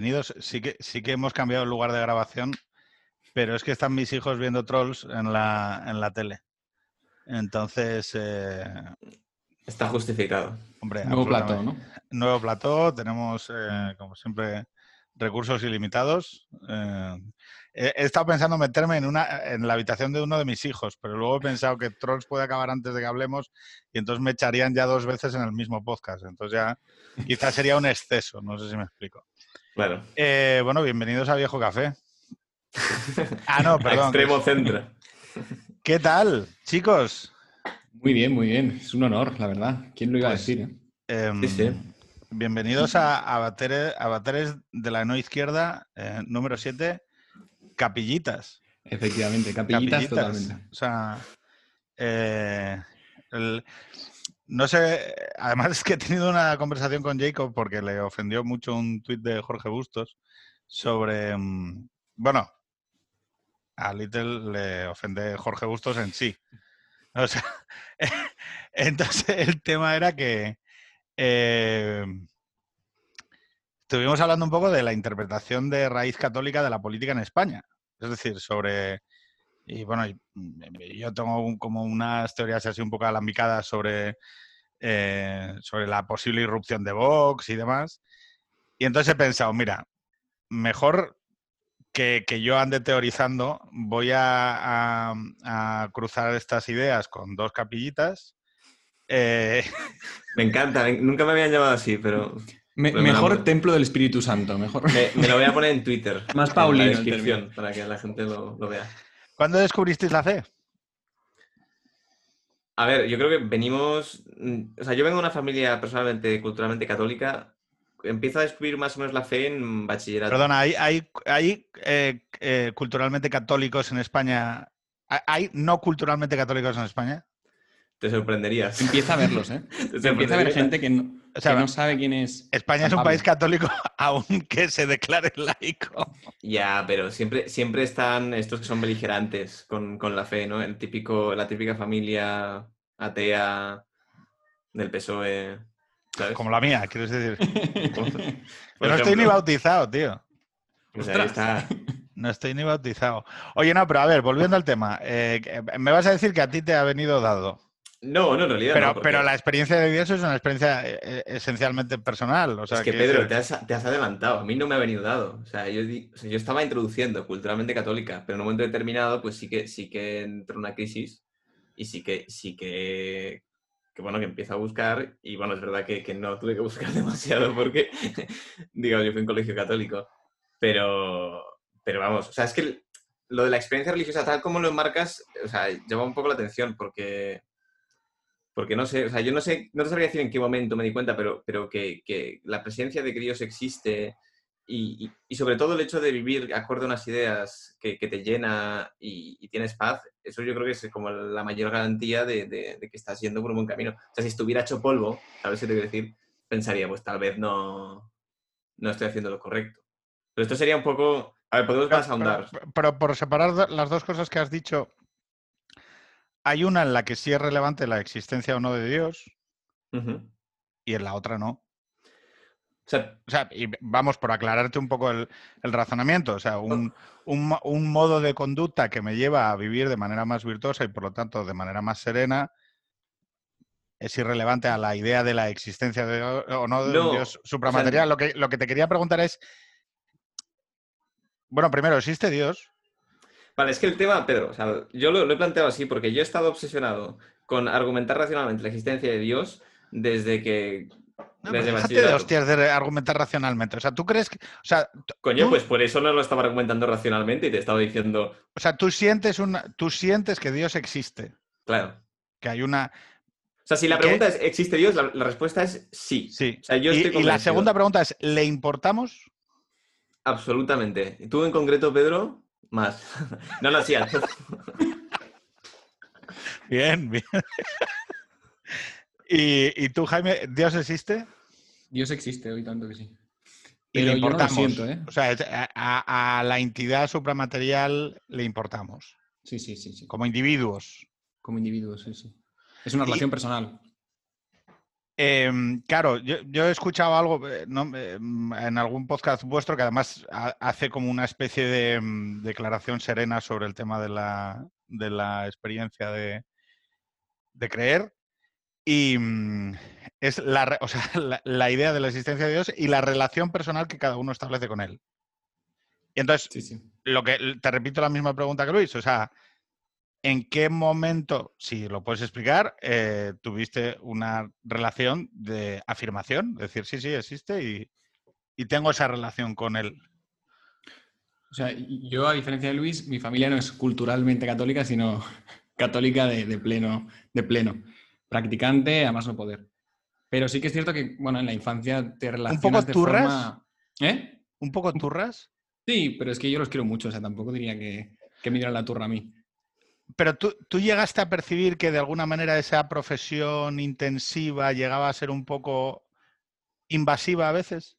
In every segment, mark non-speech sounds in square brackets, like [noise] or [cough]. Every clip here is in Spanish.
bienvenidos. Sí que, sí que hemos cambiado el lugar de grabación, pero es que están mis hijos viendo trolls en la, en la tele. Entonces, eh, Está justificado. hombre, Nuevo plató. ¿no? Nuevo plató, tenemos, eh, como siempre, recursos ilimitados. Eh, he, he estado pensando meterme en, una, en la habitación de uno de mis hijos, pero luego he pensado que Trolls puede acabar antes de que hablemos y entonces me echarían ya dos veces en el mismo podcast. Entonces ya quizás sería un exceso, no sé si me explico. Claro. Eh, bueno, bienvenidos a Viejo Café. Ah, no, A [laughs] perdón. Extremo centro. ¿Qué tal, chicos? Muy bien, muy bien. Es un honor, la verdad. ¿Quién lo iba Pues- a decir? eh? Em, Sí, sí. Bienvenidos a Avatares, Avatares de la no izquierda, eh, número 7, Capillitas. Efectivamente, capillitas, Capillitas. totalmente. O sea, eh, el- no sé, además es que he tenido una conversación con Jacob porque le ofendió mucho un tuit de Jorge Bustos sobre, mm, bueno, a Little le ofende Jorge Bustos en sí. O sea, [laughs] entonces el tema era que eh, estuvimos hablando un poco de la interpretación de raíz católica de la política en España. Es decir, sobre y bueno, mm, yo tengo un- como unas teorías así un poco alambicadas sobre, eh, sobre la posible irrupción de Vox y demás. Y entonces he pensado, mira, mejor que, que yo ande teorizando, voy a, a- a cruzar estas ideas con dos capillitas. Eh, [laughs] Me encanta. Nunca me habían llamado así, pero Me- Pues me mejor templo del Espíritu Santo, mejor. me, me lo voy a poner en [laughs] Twitter. Más en paulino la descripción, para que la gente lo, lo vea. ¿Cuándo descubristeis la fe? A ver, yo creo que venimos. mm, O sea, yo vengo de una familia personalmente, culturalmente católica. Empiezo a descubrir más o menos la fe en bachillerato. Perdona, ¿hay, hay, hay, eh, eh, culturalmente católicos en España? ¿Hay- ¿Hay no culturalmente católicos en España? Te sorprenderías. Empieza a verlos, ¿eh? [laughs] Te Empieza a ver gente que no, O sea, que no sabe quién es. España es un país católico [laughs] aunque se declare laico. Ya, pero siempre, siempre están estos que son beligerantes con, con la fe, ¿no? El típico, la típica familia atea del PSOE. ¿sabes? Como la mía, quieres decir. Pero [laughs] no estoy ni bautizado, tío. Pues ahí está. No estoy ni bautizado. Oye, no, pero a ver, volviendo al tema. eh, que- me vas a decir que a ti te ha venido dado. No, no, en realidad Pero, no, porque- pero la experiencia de Dios es una experiencia eh, eh, esencialmente personal. O sea, es que quiero Pedro, te has, te has adelantado. A mí no me ha venido dado. O sea, yo, o sea, yo estaba introduciendo culturalmente católica, pero en un momento determinado, pues sí que sí que entró una crisis y sí que sí que, que bueno, que empiezo a buscar. Y bueno, es verdad que, que no tuve que buscar [laughs] demasiado porque, digamos, yo fui en colegio católico. Pero, pero vamos, o sea, es que lo de la experiencia religiosa, tal como lo enmarcas, o sea, llama un poco la atención porque porque no sé, o sea, yo no sé, no te sabría decir en qué momento me di cuenta, pero, pero que, que la presencia de que Dios existe y, y- y sobre todo el hecho de vivir acorde a unas ideas que, que te llena y, y tienes paz, eso yo creo que es como la mayor garantía de, de- de que estás yendo por un buen camino. O sea, si estuviera hecho polvo, ¿sabes qué te quiero decir? Pensaría, pues tal vez no, no estoy haciendo lo correcto. Pero esto sería un poco... A ver, podemos más ahondar. Pero, pero por separar las dos cosas que has dicho, hay una en la que sí es relevante la existencia o no de Dios y en la otra no. O sea, O sea, y vamos, por aclararte un poco el, el razonamiento, o sea, un, un mo- un modo de conducta que me lleva a vivir de manera más virtuosa y por lo tanto de manera más serena es irrelevante a la idea de la existencia de, o no de un Dios supramaterial. lo, que, lo que te quería preguntar es, bueno, primero, ¿existe Dios? Vale, es que el tema, Pedro, o sea, yo lo, lo he planteado así porque yo he estado obsesionado con argumentar racionalmente la existencia de Dios desde que... No, desde de hostias de argumentar racionalmente. O sea, ¿tú crees que, o sea, Coño, tú- pues por eso no lo estaba argumentando racionalmente y te estaba diciendo, o sea, tú sientes una, tú sientes que Dios existe, claro. que hay una, O sea, si la ¿Qué? pregunta es, ¿existe Dios? La, la respuesta es sí. sí. O sea, yo y, estoy y la segunda pregunta es, ¿le importamos? Absolutamente. ¿Y tú en concreto, Pedro? Más. [laughs] No, sí. [laughs] al- Bien, bien. [laughs] ¿Y, y tú, Jaime, Dios existe? Dios existe hoy tanto que sí. Y le yo no lo importamos. siento, ¿eh? O sea, a, a- a la entidad supramaterial le importamos, Sí, sí, sí, sí. como individuos. Como individuos, sí, sí. Es una relación personal. Em, claro, yo, yo he escuchado algo eh, ¿no? Em, en algún podcast vuestro que además ha- hace como una especie de em, declaración serena sobre el tema de la, de la experiencia de, de creer. Y mm, es la, o sea, [laughs] la, la idea de la existencia de Dios y la relación personal que cada uno establece con él. Y entonces, Sí, sí. lo que te repito la misma pregunta que Luis, o sea, ¿en qué momento, si lo puedes explicar, eh, tuviste una relación de afirmación? Decir, sí, sí, existe y, y tengo esa relación con él. O sea, yo, a diferencia de Luis, mi familia no es culturalmente católica, sino [laughs] católica de, de pleno, de pleno. Practicante, a más no poder. Pero sí que es cierto que, bueno, en la infancia te relacionas de turras? forma... ¿Eh? ¿Un poco turras? Sí, pero es que yo los quiero mucho, o sea, tampoco diría que, que me dieran la turra a mí. Pero tú, tú llegaste a percibir que de alguna manera esa profesión intensiva llegaba a ser un poco invasiva a veces.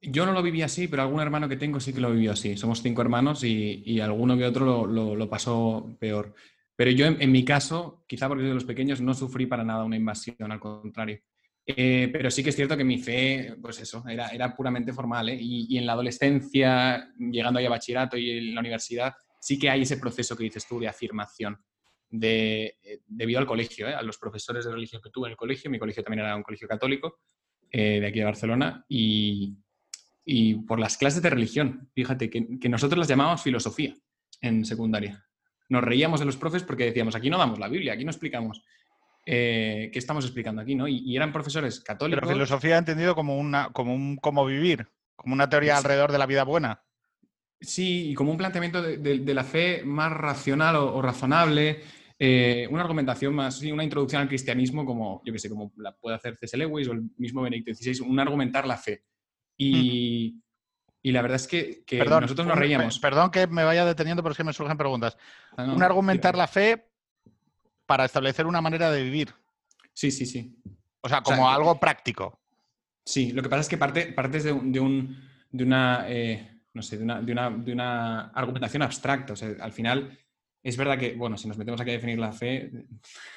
Yo no lo viví así, pero algún hermano que tengo sí que lo vivió así. Somos cinco hermanos y, y alguno que otro lo, pasó peor. Pero yo, en, mi caso, quizá porque soy de los pequeños, no sufrí para nada una invasión, al contrario. Eh, pero sí que es cierto que mi fe, pues eso, era, era puramente formal. ¿eh? Y, en la adolescencia, llegando ahí a bachillerato y en la universidad, sí que hay ese proceso que dices tú de afirmación. De, eh, debido al colegio, ¿eh? a los profesores de religión que tuve en el colegio, mi colegio también era un colegio católico, eh, de aquí de Barcelona, y, y por las clases de religión. Fíjate que, que nosotros las llamábamos filosofía en secundaria. Nos reíamos de los profes porque decíamos, aquí no damos la Biblia, aquí no explicamos. eh, ¿Qué estamos explicando aquí? ¿no? Y, y eran profesores católicos. Pero filosofía entendido como una, como un cómo vivir, como una teoría Sí. alrededor de la vida buena. Sí, y como un planteamiento de, de- de la fe más racional o, o razonable, eh, una argumentación más, sí, una introducción al cristianismo como, yo qué sé, como la puede hacer C.S. Lewis o el mismo Benedicto XVI, un argumentar la fe. Y, y la verdad es que, que Perdón, nosotros nos reíamos. pe- Perdón que me vaya deteniendo, pero es que me surgen preguntas. Ah, no, un argumentar tira. la fe para establecer una manera de vivir. Sí, sí, sí. O sea, O sea, como que- algo práctico. Sí, lo que pasa es que parte, partes de, un, de, un- de una, eh, no sé, de una, de, una, de una argumentación abstracta. O sea, al final, es verdad que, bueno, si nos metemos aquí a definir la fe,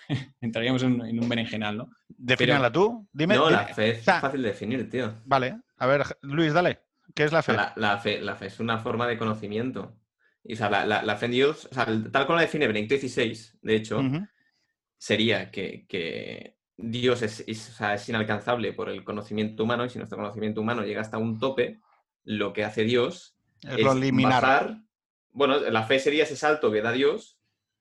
[laughs] entraríamos en, en un berenjenal, ¿no? Defínala tú. Dime. no, la fe es fácil de definir, tío. Vale, a ver, Luis, dale. ¿Qué es la fe? la, la fe, la fe es una forma de conocimiento. Y, o sea, la, la- la fe en Dios, o sea, tal como la define Benedicto XVI, de hecho, sería que, que Dios es, es- o sea, es inalcanzable por el conocimiento humano y si nuestro conocimiento humano llega hasta un tope, lo que hace Dios Es liminar. bajar. Bueno, la fe sería ese salto que da Dios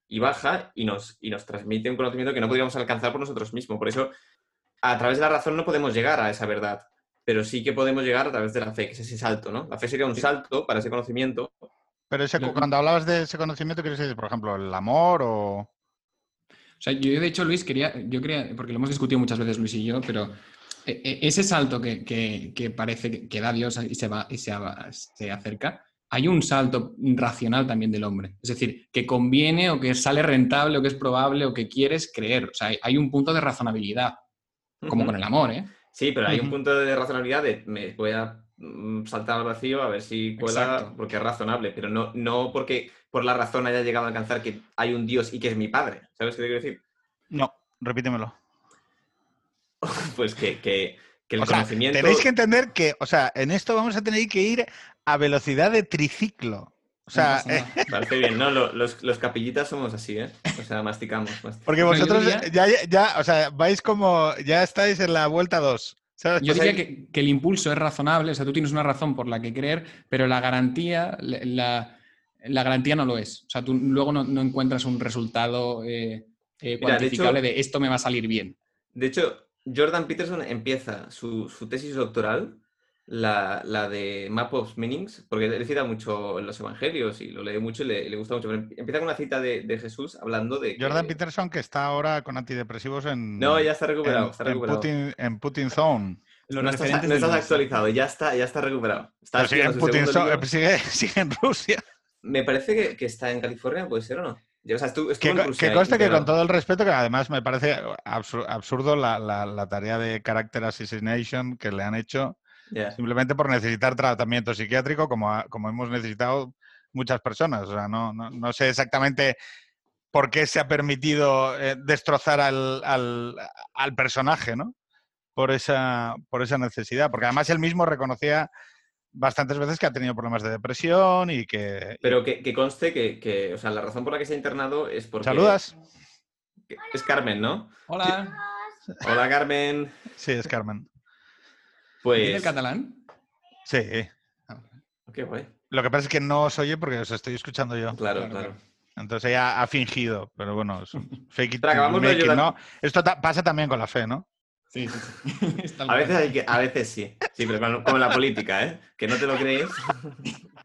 y baja y nos, y nos transmite un conocimiento que no podríamos alcanzar por nosotros mismos. Por eso, a través de la razón no podemos llegar a esa verdad, pero sí que podemos llegar a través de la fe, que es ese salto, ¿no? La fe sería un salto para ese conocimiento. Pero ese, cuando hablabas de ese conocimiento, ¿quieres decir, por ejemplo, el amor o...? O sea, yo de hecho, Luis, quería, yo quería, porque lo hemos discutido muchas veces Luis y yo, pero ese salto que, que- que parece que, da Dios y se va y se, se acerca, hay un salto racional también del hombre. Es decir, que conviene o que sale rentable o que es probable o que quieres creer. O sea, hay, hay un punto de razonabilidad, como con el amor, ¿eh? Sí, pero hay un punto de razonabilidad de me voy a mm, saltar al vacío a ver si cuela Exacto. porque es razonable, pero no, no porque por la razón haya llegado a alcanzar que hay un Dios y que es mi padre. ¿Sabes qué te quiero decir? No, repítemelo. [laughs] Pues que, que- que el O sea, conocimiento. tenéis que entender que, o sea, en esto vamos a tener que ir a velocidad de triciclo. O sea, No eh. Parece bien, ¿no? Lo- Los, los capillitas somos así, ¿eh? O sea, masticamos. masticamos. porque vosotros ya, ya, o sea, vais como, ya estáis en la vuelta 2. ¿sabes? Yo diría que, que el impulso es razonable, o sea, tú tienes una razón por la que creer, pero la garantía, la, la- garantía no lo es. O sea, tú luego no, no encuentras un resultado eh, eh, Mira, de cuantificable hecho- de, esto me va a salir bien. De hecho, Jordan Peterson empieza su, su tesis doctoral, la, la de Map of Meanings, porque él cita mucho en los evangelios y lo lee mucho y le, gusta mucho. Pero empieza con una cita de, de Jesús hablando de. que- Jordan Peterson, que está ahora con antidepresivos en, No, ya está recuperado. en, está en recuperado. Putin, en Putin Zone. Los no estás, no actualizado, ya está, ya está recuperado. Está Pero sigue, en Putin sigue, [laughs] sigue Rusia. Me parece que, que está en California, ¿puede ser o no? Ya, O sea, estuvo, estuvo Que, que conste que con todo el respeto, que además me parece absur- absurdo la, la- la tarea de character assassination que le han hecho simplemente por necesitar tratamiento psiquiátrico como, como hemos necesitado muchas personas. O sea, no, no, no sé exactamente por qué se ha permitido eh, destrozar al, al- al personaje, ¿no? Por esa, por esa necesidad. Porque además él mismo reconocía bastantes veces que ha tenido problemas de depresión y que... Pero que, que conste que, que, o sea, la razón por la que se ha internado es porque... ¿Saludas? Es Carmen, ¿no? Hola. Hola, Carmen. Sí, es Carmen. ¿Dice Pues... el catalán? Sí. Qué guay. Lo que pasa es que no os oye porque os estoy escuchando yo. Claro, Claro. Entonces ella ha fingido, pero bueno, es un [laughs] fake it de make it. Esto ta- pasa también con la fe, ¿no? Sí, sí, sí. [laughs] Es tal A veces, hay que, a veces sí. Sí, pero como en la política, ¿eh? Que no te lo crees. [laughs]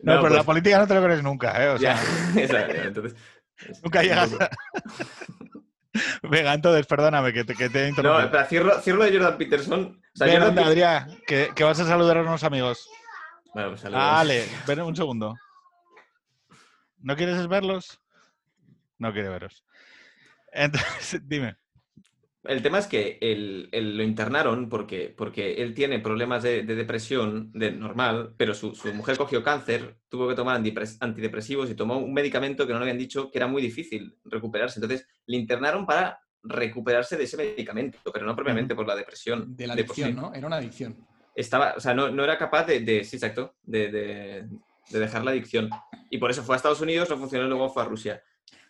No, pero pues, la política no te lo crees nunca, ¿eh? O sea, [laughs] ya, esa- entonces, es nunca un llegas a... Venga, entonces, perdóname que te, que te he No, interrumpido. espera, cierro, cierro de Jordan Peterson. O sea, Ven, Jordan anda, Pe- Adrián, que, que vas a saludar a unos amigos. Bueno, pues saludos. Vale, ven un segundo. ¿No quieres verlos? No quiere veros. Entonces, dime. El tema es que él, él lo internaron porque, porque él tiene problemas de, de depresión de normal, pero su, su mujer cogió cáncer, tuvo que tomar antidepresivos y tomó un medicamento que no le habían dicho que era muy difícil recuperarse. Entonces, le internaron para recuperarse de ese medicamento, pero no propiamente por la depresión. De la adicción. ¿no? Era una adicción. Estaba, o sea, no, no era capaz de, de- sí, exacto, de, de- de dejar la adicción. Y por eso fue a Estados Unidos, no funcionó y luego fue a Rusia.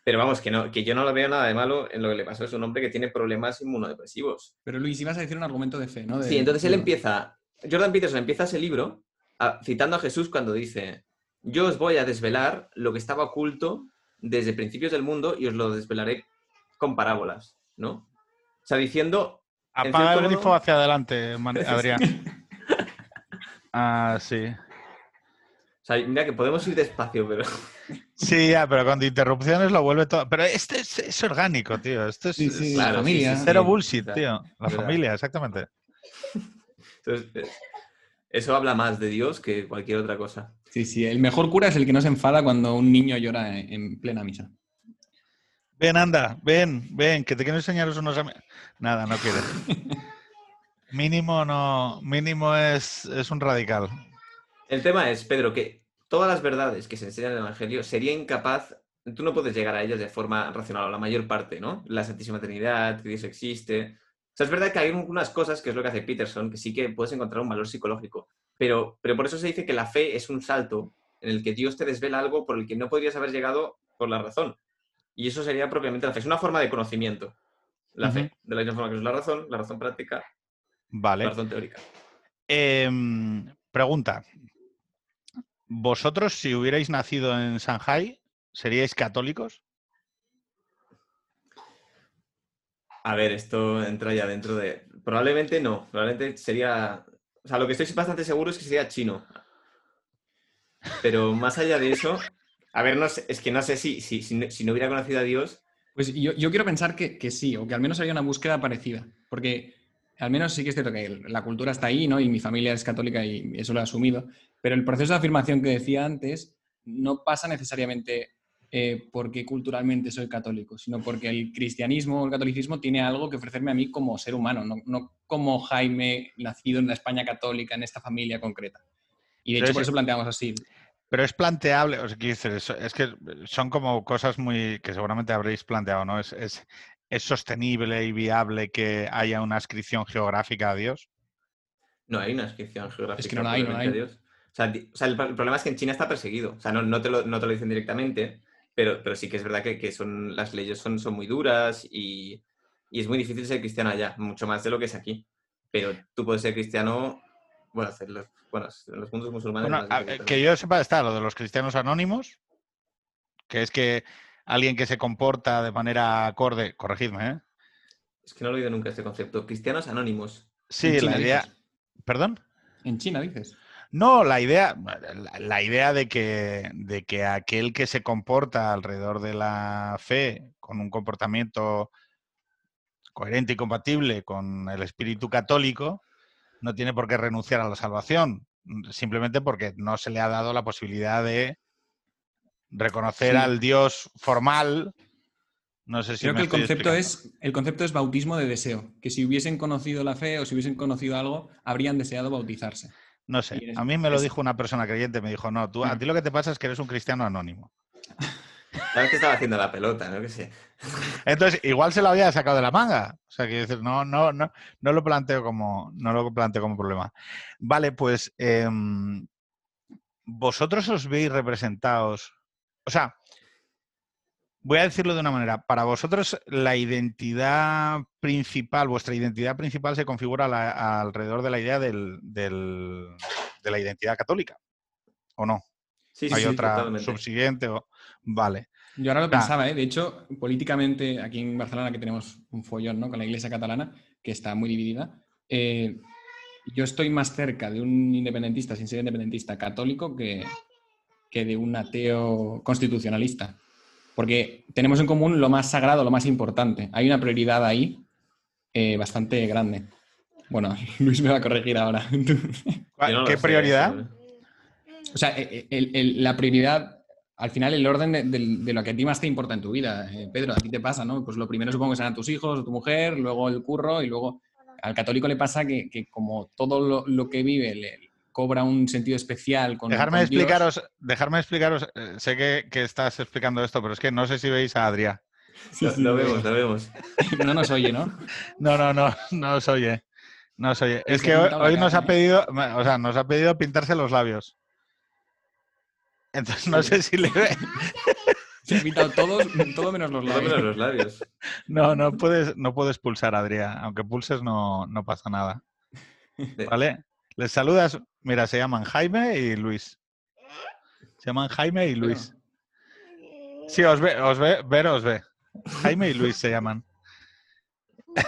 Pero vamos, que, no, que yo no lo veo nada de malo en lo que le pasó. Es un hombre que tiene problemas inmunodepresivos. Pero Luis, ibas a decir un argumento de fe, ¿no? De- Sí, entonces él empieza, Jordan Peterson empieza ese libro a- citando a Jesús cuando dice, yo os voy a desvelar lo que estaba oculto desde principios del mundo y os lo desvelaré con parábolas, ¿no? O sea, diciendo, En Apaga el grifo modo- hacia adelante, Man- [laughs] Adrián. Ah, sí. o sea, mira que podemos ir despacio, pero... [laughs] Sí, ya, pero con interrupciones lo vuelve todo. Pero este es, es orgánico, tío. Esto es, Sí, sí, es la Claro, sí, familia. sí, sí. cero bullshit, Claro, tío. La verdad. familia, exactamente. Entonces, eh, eso habla más de Dios que cualquier otra cosa. Sí, sí. El mejor cura es el que no se enfada cuando un niño llora en, en plena misa. Ven, anda, ven, ven, que te quiero enseñaros unos amigos. Nada, no quiere. [laughs] Mínimo no, mínimo es, es un radical. El tema es, Pedro, que todas las verdades que se enseñan en el Evangelio sería incapaz, tú no puedes llegar a ellas de forma racional, o la mayor parte, ¿no? La Santísima Trinidad, que Dios existe. O sea, es verdad que hay unas cosas, que es lo que hace Peterson, que sí que puedes encontrar un valor psicológico, pero, pero por eso se dice que la fe es un salto en el que Dios te desvela algo por el que no podrías haber llegado por la razón. Y eso sería propiamente la fe. Es una forma de conocimiento, la fe. De la misma forma que es la razón, la razón práctica, Vale. la razón teórica. Em, pregunta. ¿Vosotros, si hubierais nacido en Shanghai, seríais católicos? A ver, esto entra ya dentro de. Probablemente no. Probablemente sería. O sea, lo que estoy bastante seguro es que sería chino. Pero más allá de eso. A ver, no sé, es que no sé si, si, si, no, si no hubiera conocido a Dios. Pues yo, yo quiero pensar que, que sí, o que al menos haya una búsqueda parecida. Porque al menos sí que es cierto que la cultura está ahí, ¿no? Y mi familia es católica y eso lo he asumido. Pero el proceso de afirmación que decía antes no pasa necesariamente eh, porque culturalmente soy católico, sino porque el cristianismo o el catolicismo tiene algo que ofrecerme a mí como ser humano, no, no como Jaime nacido en la España católica, en esta familia concreta. Y de Pero hecho por eso planteamos así. Pero es planteable, o sea, es, es que son como cosas muy que seguramente habréis planteado, ¿no? Es, es, es sostenible y viable que haya una ascripción geográfica a Dios. No hay una inscripción geográfica. Es que no hay, no hay. a Dios. O sea, di- o sea, el, el problema es que en China está perseguido. O sea, no, no, te, lo, no te lo dicen directamente, pero, pero sí que es verdad que, que son, las leyes son, son muy duras y, y es muy difícil ser cristiano allá, mucho más de lo que es aquí. Pero tú puedes ser cristiano, bueno, hacer los, bueno en los mundos musulmanes. Bueno, a- que yo sepa, está lo de los cristianos anónimos, que es que alguien que se comporta de manera acorde, corregidme, ¿eh? Es que no he oído nunca este concepto. Cristianos anónimos. Sí, la idea. dices. ¿Perdón? En China, dices. No, la idea, la, idea de que, de que aquel que se comporta alrededor de la fe con un comportamiento coherente y compatible con el espíritu católico no tiene por qué renunciar a la salvación, simplemente porque no se le ha dado la posibilidad de reconocer Sí. al Dios formal. No sé si Creo me que el concepto, explicando. es, el concepto es bautismo de deseo, que si hubiesen conocido la fe o si hubiesen conocido algo, habrían deseado bautizarse. No sé. A mí me lo dijo una persona creyente, me dijo, no, tú, a Mm. ti lo que te pasa es que eres un cristiano anónimo. Sabes que estaba haciendo la pelota, ¿no? Que sé. [laughs] Entonces, igual se lo había sacado de la manga. O sea, quiero decir, no, no, no, no lo planteo como, no lo planteo como problema. Vale, pues em, vosotros os veis representados. O sea, voy a decirlo de una manera. Para vosotros, la identidad principal, vuestra identidad principal se configura la- alrededor de la idea del- del- de la identidad católica. ¿O no? Sí, sí, Hay sí, otra totalmente. subsiguiente. O... Vale. Yo ahora lo Ah. pensaba, ¿eh? De hecho, políticamente, aquí en Barcelona, que tenemos un follón ¿no? con la iglesia catalana, que está muy dividida, eh, yo estoy más cerca de un independentista, sin ser independentista, católico, que, que de un ateo constitucionalista. Porque tenemos en común lo más sagrado, lo más importante. Hay una prioridad ahí eh, bastante grande. Bueno, [laughs] Luis me va a corregir ahora. [laughs] No ¿Qué prioridad? eso, ¿eh? O sea, eh, el- el- la prioridad, al final, el orden de, de- de lo que a ti más te importa en tu vida. Eh, Pedro, a ti te pasa, ¿no? Pues lo primero supongo que serán tus hijos o tu mujer, luego el curro y luego al católico le pasa que, que como todo lo, lo que vive le cobra un sentido especial con Dejarme con Dios. explicaros, dejarme explicaros, eh, sé que, que estás explicando esto, pero es que no sé si veis a Adrián. Sí, Lo, sí, lo vemos, lo vemos. No nos oye, ¿no? No, no, no, no os oye. No os oye. Es que hoy, nos cara, ha ¿eh? pedido, o sea, nos ha pedido pintarse los labios. Entonces no sé si le ve. Se ha pintado todos, todo menos los Por lo menos labios. los labios. No, no puedes, no puedes pulsar, Adrián. Aunque pulses no, no pasa nada. ¿Vale? Les saludas. Mira, se llaman Jaime y Luis. Se llaman Jaime y Luis. Sí, os ve, os ve, ver os ve. Jaime y Luis se llaman. [laughs]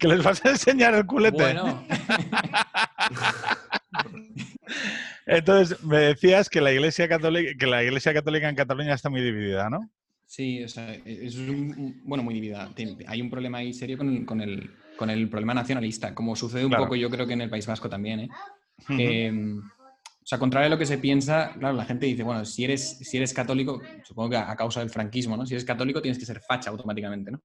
Que les vas a enseñar el culete. Bueno, [laughs] Entonces, me decías que la Iglesia Católica, que la Iglesia Católica en Cataluña está muy dividida, ¿no? Sí, o sea, es un, bueno, muy dividida. Hay un problema ahí serio con, con el, con el problema nacionalista, como sucede un Claro. poco yo creo que en el País Vasco también. ¿eh? Eh, o sea, contrario a lo que se piensa, claro, la gente dice, bueno, si eres, si eres católico, supongo que a, a causa del franquismo, ¿no? Si eres católico tienes que ser facha automáticamente, ¿no?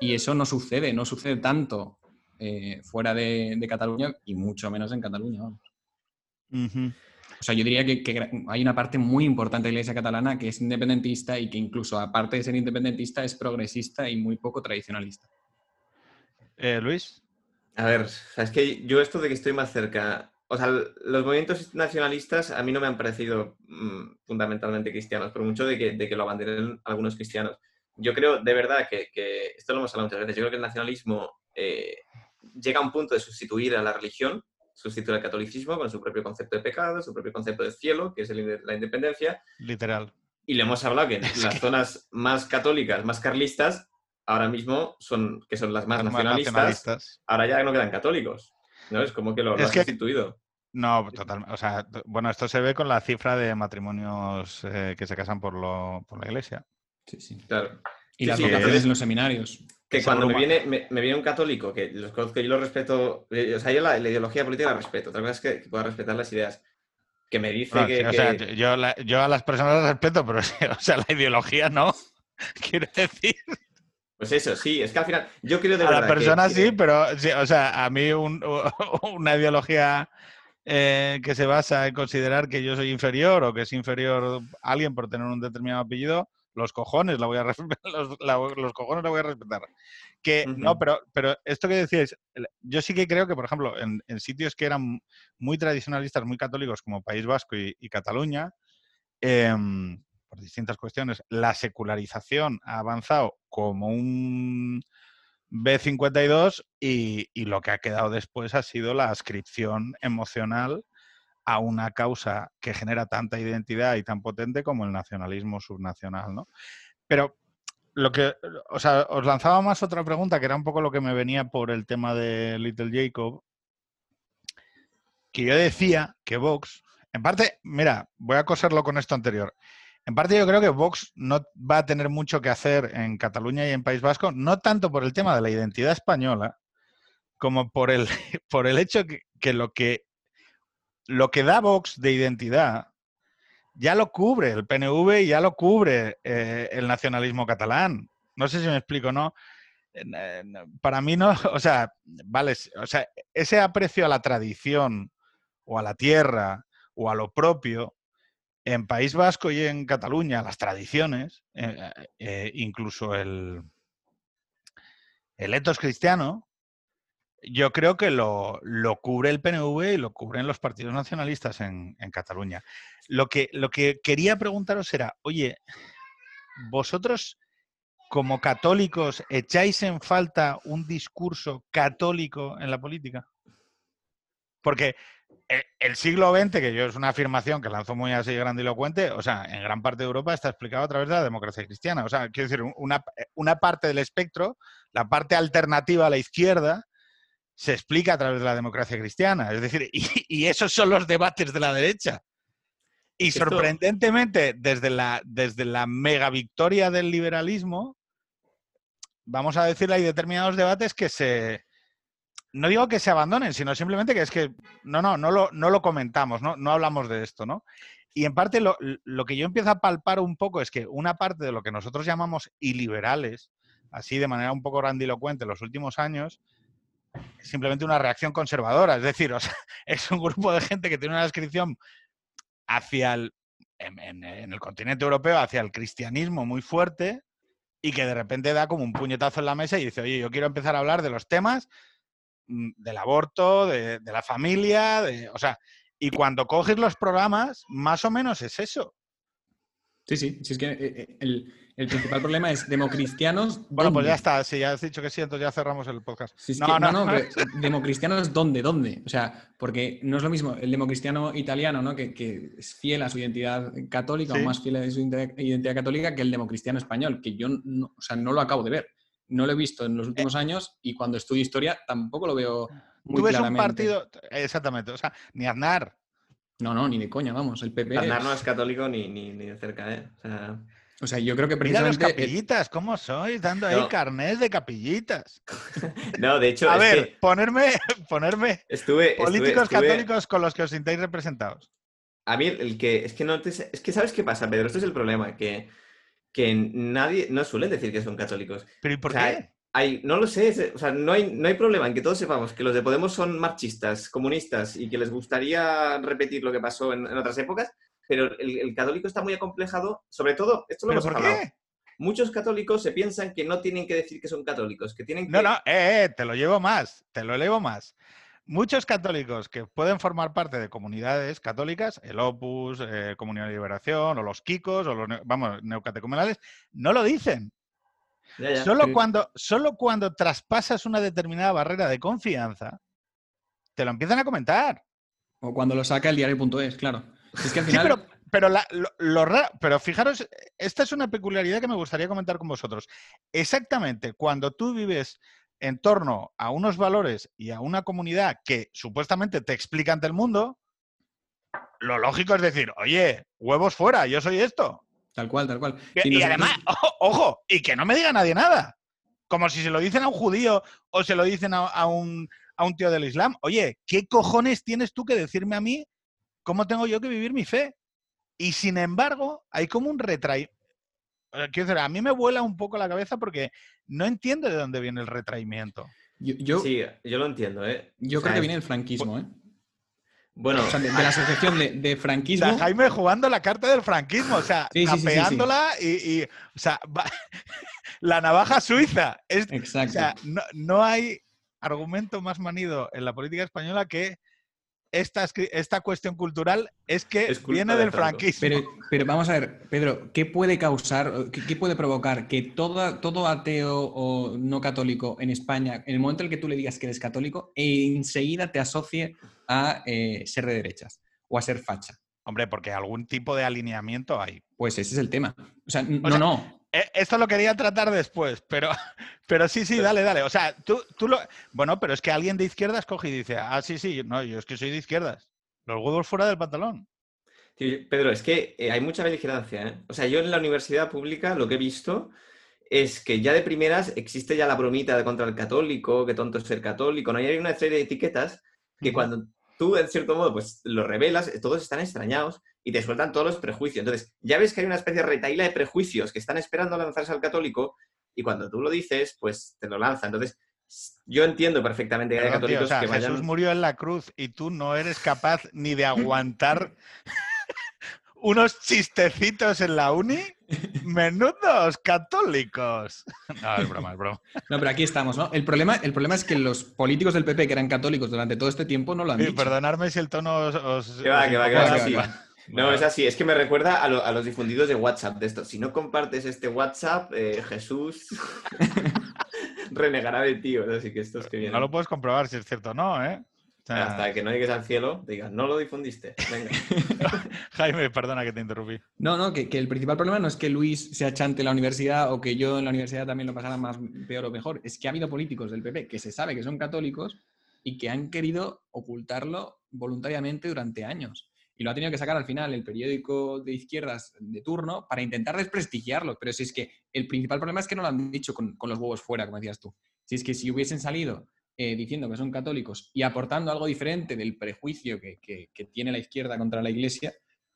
Y eso no sucede, no sucede tanto eh, fuera de, de Cataluña y mucho menos en Cataluña. vamos. O sea, yo diría que, que hay una parte muy importante de la Iglesia catalana que es independentista y que incluso aparte de ser independentista es progresista y muy poco tradicionalista. Eh, Luis. A ver, es que yo esto de que estoy más cerca, o sea, los movimientos nacionalistas a mí no me han parecido mm, fundamentalmente cristianos, por mucho de que, de que lo abanderen algunos cristianos. Yo creo de verdad que, que- esto lo hemos hablado muchas veces, yo creo que el nacionalismo eh, llega a un punto de sustituir a la religión, sustituir al catolicismo con su propio concepto de pecado, su propio concepto de cielo, que es el la independencia, Literal. y le hemos hablado que [laughs] en las zonas más católicas, más carlistas, ahora mismo son, que son las más Más nacionalistas, nacionalistas. ahora ya no quedan católicos. ¿No? Es como que lo, lo has que- sustituido. No, total. O sea, bueno, esto se ve con la cifra de matrimonios eh, que se casan por, lo, por la iglesia. Sí, sí. Claro. Y Sí, las sí, vocaciones en los seminarios. Que Se cuando me viene, me, me viene un católico, que los conozco yo lo respeto, eh, o sea, yo la, la ideología política la respeto, otra cosa es que, que pueda respetar las ideas. Que me dice Bueno, que... sí, o que- sea, yo- yo, la- yo a las personas las respeto, pero [laughs] o sea, la ideología no. [laughs] Quiero decir, Pues eso, sí, es que al final, yo creo de a que- personas que- sí, pero sí, o sea, a mí un- [laughs] una ideología eh, que se basa en considerar que yo soy inferior o que es inferior a alguien por tener un determinado apellido, los cojones la voy a [laughs] los, la- los cojones la voy a respetar. Que no, pero, pero esto que decíais, yo sí que creo que, por ejemplo, en, en sitios que eran muy tradicionalistas, muy católicos, como País Vasco y, y Cataluña, em, por distintas cuestiones, la secularización ha avanzado como un B52 y, y lo que ha quedado después ha sido la ascripción emocional a una causa que genera tanta identidad y tan potente como el nacionalismo subnacional, ¿no? Pero lo que, o sea, os lanzaba más otra pregunta, que era un poco lo que me venía por el tema de Little Jacob, que yo decía que Vox, en parte, mira, voy a coserlo con esto anterior. En parte yo creo que Vox no va a tener mucho que hacer en Cataluña y en País Vasco, no tanto por el tema de la identidad española, como por el, [laughs] por el hecho que, que lo que lo que da Vox de identidad ya lo cubre el PNV y ya lo cubre eh, el nacionalismo catalán. No sé si me explico, ¿no? Eh, no, Para mí no, [laughs] o sea, vale, o sea, ese aprecio a la tradición o a la tierra o a lo propio en País Vasco y en Cataluña, las tradiciones, eh, eh, incluso el, el etos cristiano, yo creo que lo, lo, cubre el PNV y lo cubren los partidos nacionalistas en, en Cataluña. Lo que, lo que quería preguntaros era, oye, vosotros como católicos echáis en falta un discurso católico en la política? Porque e, el siglo XX, que yo es una afirmación que lanzó muy así grandilocuente, o sea, en gran parte de Europa está explicado a través de la democracia cristiana. O sea, quiero decir, una, una parte del espectro, la parte alternativa a la izquierda, se explica a través de la democracia cristiana. Es decir, y, y esos son los debates de la derecha. Y sorprendentemente, desde la, desde la mega victoria del liberalismo, vamos a decir, hay determinados debates que se. No digo que se abandonen, sino simplemente que es que no, no, no lo, no lo comentamos, ¿no? no hablamos de esto, ¿no? Y en parte lo, lo, que yo empiezo a palpar un poco es que una parte de lo que nosotros llamamos iliberales, así de manera un poco grandilocuente en los últimos años, es simplemente una reacción conservadora. Es decir, [laughs] es un grupo de gente que tiene una descripción hacia el, en, el continente europeo, hacia el cristianismo muy fuerte, y que de repente da como un puñetazo en la mesa y dice, oye, yo quiero empezar a hablar de los temas del aborto, de, de la familia, de, o sea, y cuando coges los programas, más o menos es eso. Sí, sí, sí es que eh, el, el principal problema es democristianos. ¿dónde? Bueno, pues ya está, si ya has dicho que sí, entonces ya cerramos el podcast. Es no, que, no, no, no, democristianos dónde, dónde. O sea, porque no es lo mismo el democristiano italiano, ¿no? Que, que es fiel a su identidad católica Sí. o más fiel a su identidad, identidad católica que el democristiano español, que yo no, o sea, no lo acabo de ver. No lo he visto en los últimos años y cuando estudio historia tampoco lo veo muy Tú ves un claramente. partido, exactamente, o sea, ni Aznar. No, no, ni de coña, vamos. El PP. Aznar no es católico ni, ni, ni de cerca, ¿eh? O sea, O sea, yo creo que Mira los precisamente. eh, capillitas, ¿cómo sois? Dando ahí No. carnés de capillitas. [laughs] no, de hecho, A es ver, que ponerme, [laughs] ponerme estuve, estuve- políticos estuve- católicos con los que os sintáis representados. A mí el que es que no te, es que sabes qué pasa, Pedro, esto es el problema, que, que nadie, no suelen decir que son católicos. ¿Pero y por O sea, qué? Hay, no lo sé, o sea, no hay, no hay problema en que todos sepamos que los de Podemos son marchistas, comunistas y que les gustaría repetir lo que pasó en, en otras épocas, pero el, el católico está muy acomplejado, sobre todo, esto lo ¿Pero hemos por hablado, qué? muchos católicos se piensan que no tienen que decir que son católicos, que tienen que... No, no, eh, eh, te lo llevo más, te lo elevo más. Muchos católicos que pueden formar parte de comunidades católicas, el Opus, eh, Comunidad de Liberación, o los Kikos, o los, vamos, neocatecumenales, no lo dicen. Ya, ya. Solo cuando, solo cuando traspasas una determinada barrera de confianza, te lo empiezan a comentar. O cuando lo saca el diario.es, claro. Es que al Sí, final. pero, pero, la- lo, lo ra- pero fijaros, esta es una peculiaridad que me gustaría comentar con vosotros. Exactamente, cuando tú vives en torno a unos valores y a una comunidad que supuestamente te explica ante el mundo, lo lógico es decir, oye, huevos fuera, yo soy esto. Tal cual, tal cual. Y, Sí, y nosotros- además, ojo, ojo, y que no me diga nadie nada. Como si se lo dicen a un judío o se lo dicen a, a un, a un tío del Islam. Oye, ¿qué cojones tienes tú que decirme a mí cómo tengo yo que vivir mi fe? Y sin embargo, hay como un retraimiento. Quiero decir, a mí me vuela un poco la cabeza porque no entiendo de dónde viene el retraimiento. Yo, yo, Sí, yo lo entiendo, ¿eh? yo O creo que viene del franquismo, ¿eh? Bueno, O sea, de, de la asociación de, de O franquismo. sea, Jaime jugando la carta del franquismo, o sea, Sí, sí, sí, sí, sí. tapeándola y, y, o sea, va- [laughs] la navaja suiza. Es, O Exacto. sea, no, no hay argumento más manido en la política española que esta, esta cuestión cultural es que Es viene de del franquismo. Pero, pero vamos a ver, Pedro, ¿qué puede causar, qué, qué puede provocar que todo, todo ateo o no católico en España, en el momento en el que tú le digas que eres católico, enseguida te asocie a eh, ser de derechas o a ser facha? Hombre, porque algún tipo de alineamiento hay. Pues ese es el tema. O sea, O no, sea, no. Eh, Esto lo quería tratar después, pero, [laughs] pero sí, sí, dale, dale. O sea, tú, tú lo... Bueno, pero es que alguien de izquierdas coge y dice, ah, sí, sí, no, yo es que soy de izquierdas. Los huevos fuera del pantalón. Tío, Pedro, es que eh, hay mucha beligerancia, ¿eh? O sea, yo en la universidad pública lo que he visto es que ya de primeras existe ya la bromita de contra el católico, que tonto es ser católico, ¿no? Y hay una serie de etiquetas que cuando tú, en cierto modo, pues lo revelas, todos están extrañados y te sueltan todos los prejuicios. Entonces, ya ves que hay una especie de retaíla de prejuicios que están esperando lanzarse al católico y cuando tú lo dices, pues te lo lanzan. Entonces, yo entiendo perfectamente que hay Perdón, tío, católicos o sea, que vayan... Jesús murió en la cruz y tú no eres capaz ni de aguantar [laughs] unos chistecitos en la uni. Menudos católicos. [laughs] No, es broma, es broma. No, pero aquí estamos, ¿no? El problema, el problema es que los políticos del PP que eran católicos durante todo este tiempo no lo han Sí, dicho. perdonadme si el tono os... os- Que va, que va, que va, que sí. va. No, es así, es que me recuerda a, lo- a los difundidos de WhatsApp de esto. Si no compartes este WhatsApp, eh, Jesús [laughs] [laughs] renegará de ti. Así que estos que vienen. No lo puedes comprobar si es cierto o no, ¿eh? O sea, Hasta que no llegues al cielo, digas, no lo difundiste. Venga. [laughs] Jaime, perdona que te interrumpí. No, no, que, que el principal problema no es que Luis se achante en la universidad o que yo en la universidad también lo pasara más peor o mejor. Es que ha habido políticos del PP que se sabe que son católicos y que han querido ocultarlo voluntariamente durante años. Y lo ha tenido que sacar al final el periódico de izquierdas de turno para intentar desprestigiarlo. Pero si es que el principal problema es que no lo han dicho con, con los huevos fuera, como decías tú. Si es que si hubiesen salido eh, diciendo que son católicos y aportando algo diferente del prejuicio que, tiene la izquierda contra la iglesia,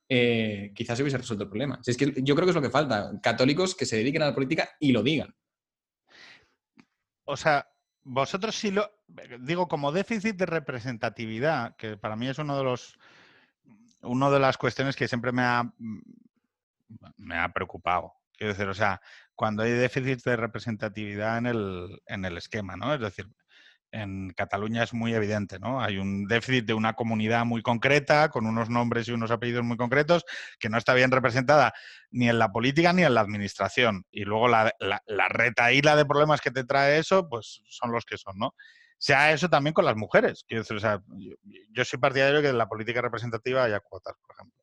eh, quizás se hubiese resuelto el problema. Si es que yo creo que es lo que falta. Católicos que se dediquen a la política y lo digan. O sea, vosotros sí lo... Digo, como déficit de representatividad, que para mí es uno de los... Una de las cuestiones que siempre me ha, me ha preocupado. Quiero decir, o sea, cuando hay déficit de representatividad en el, en el esquema, ¿no? Es decir, en Cataluña es muy evidente, ¿no? Hay un déficit de una comunidad muy concreta, con unos nombres y unos apellidos muy concretos, que no está bien representada ni en la política ni en la administración. Y luego la, la, la retaíla de problemas que te trae eso, pues son los que son, ¿no? Sea eso también con las mujeres. Quiero decir, yo, soy partidario de que en la política representativa haya cuotas, por ejemplo.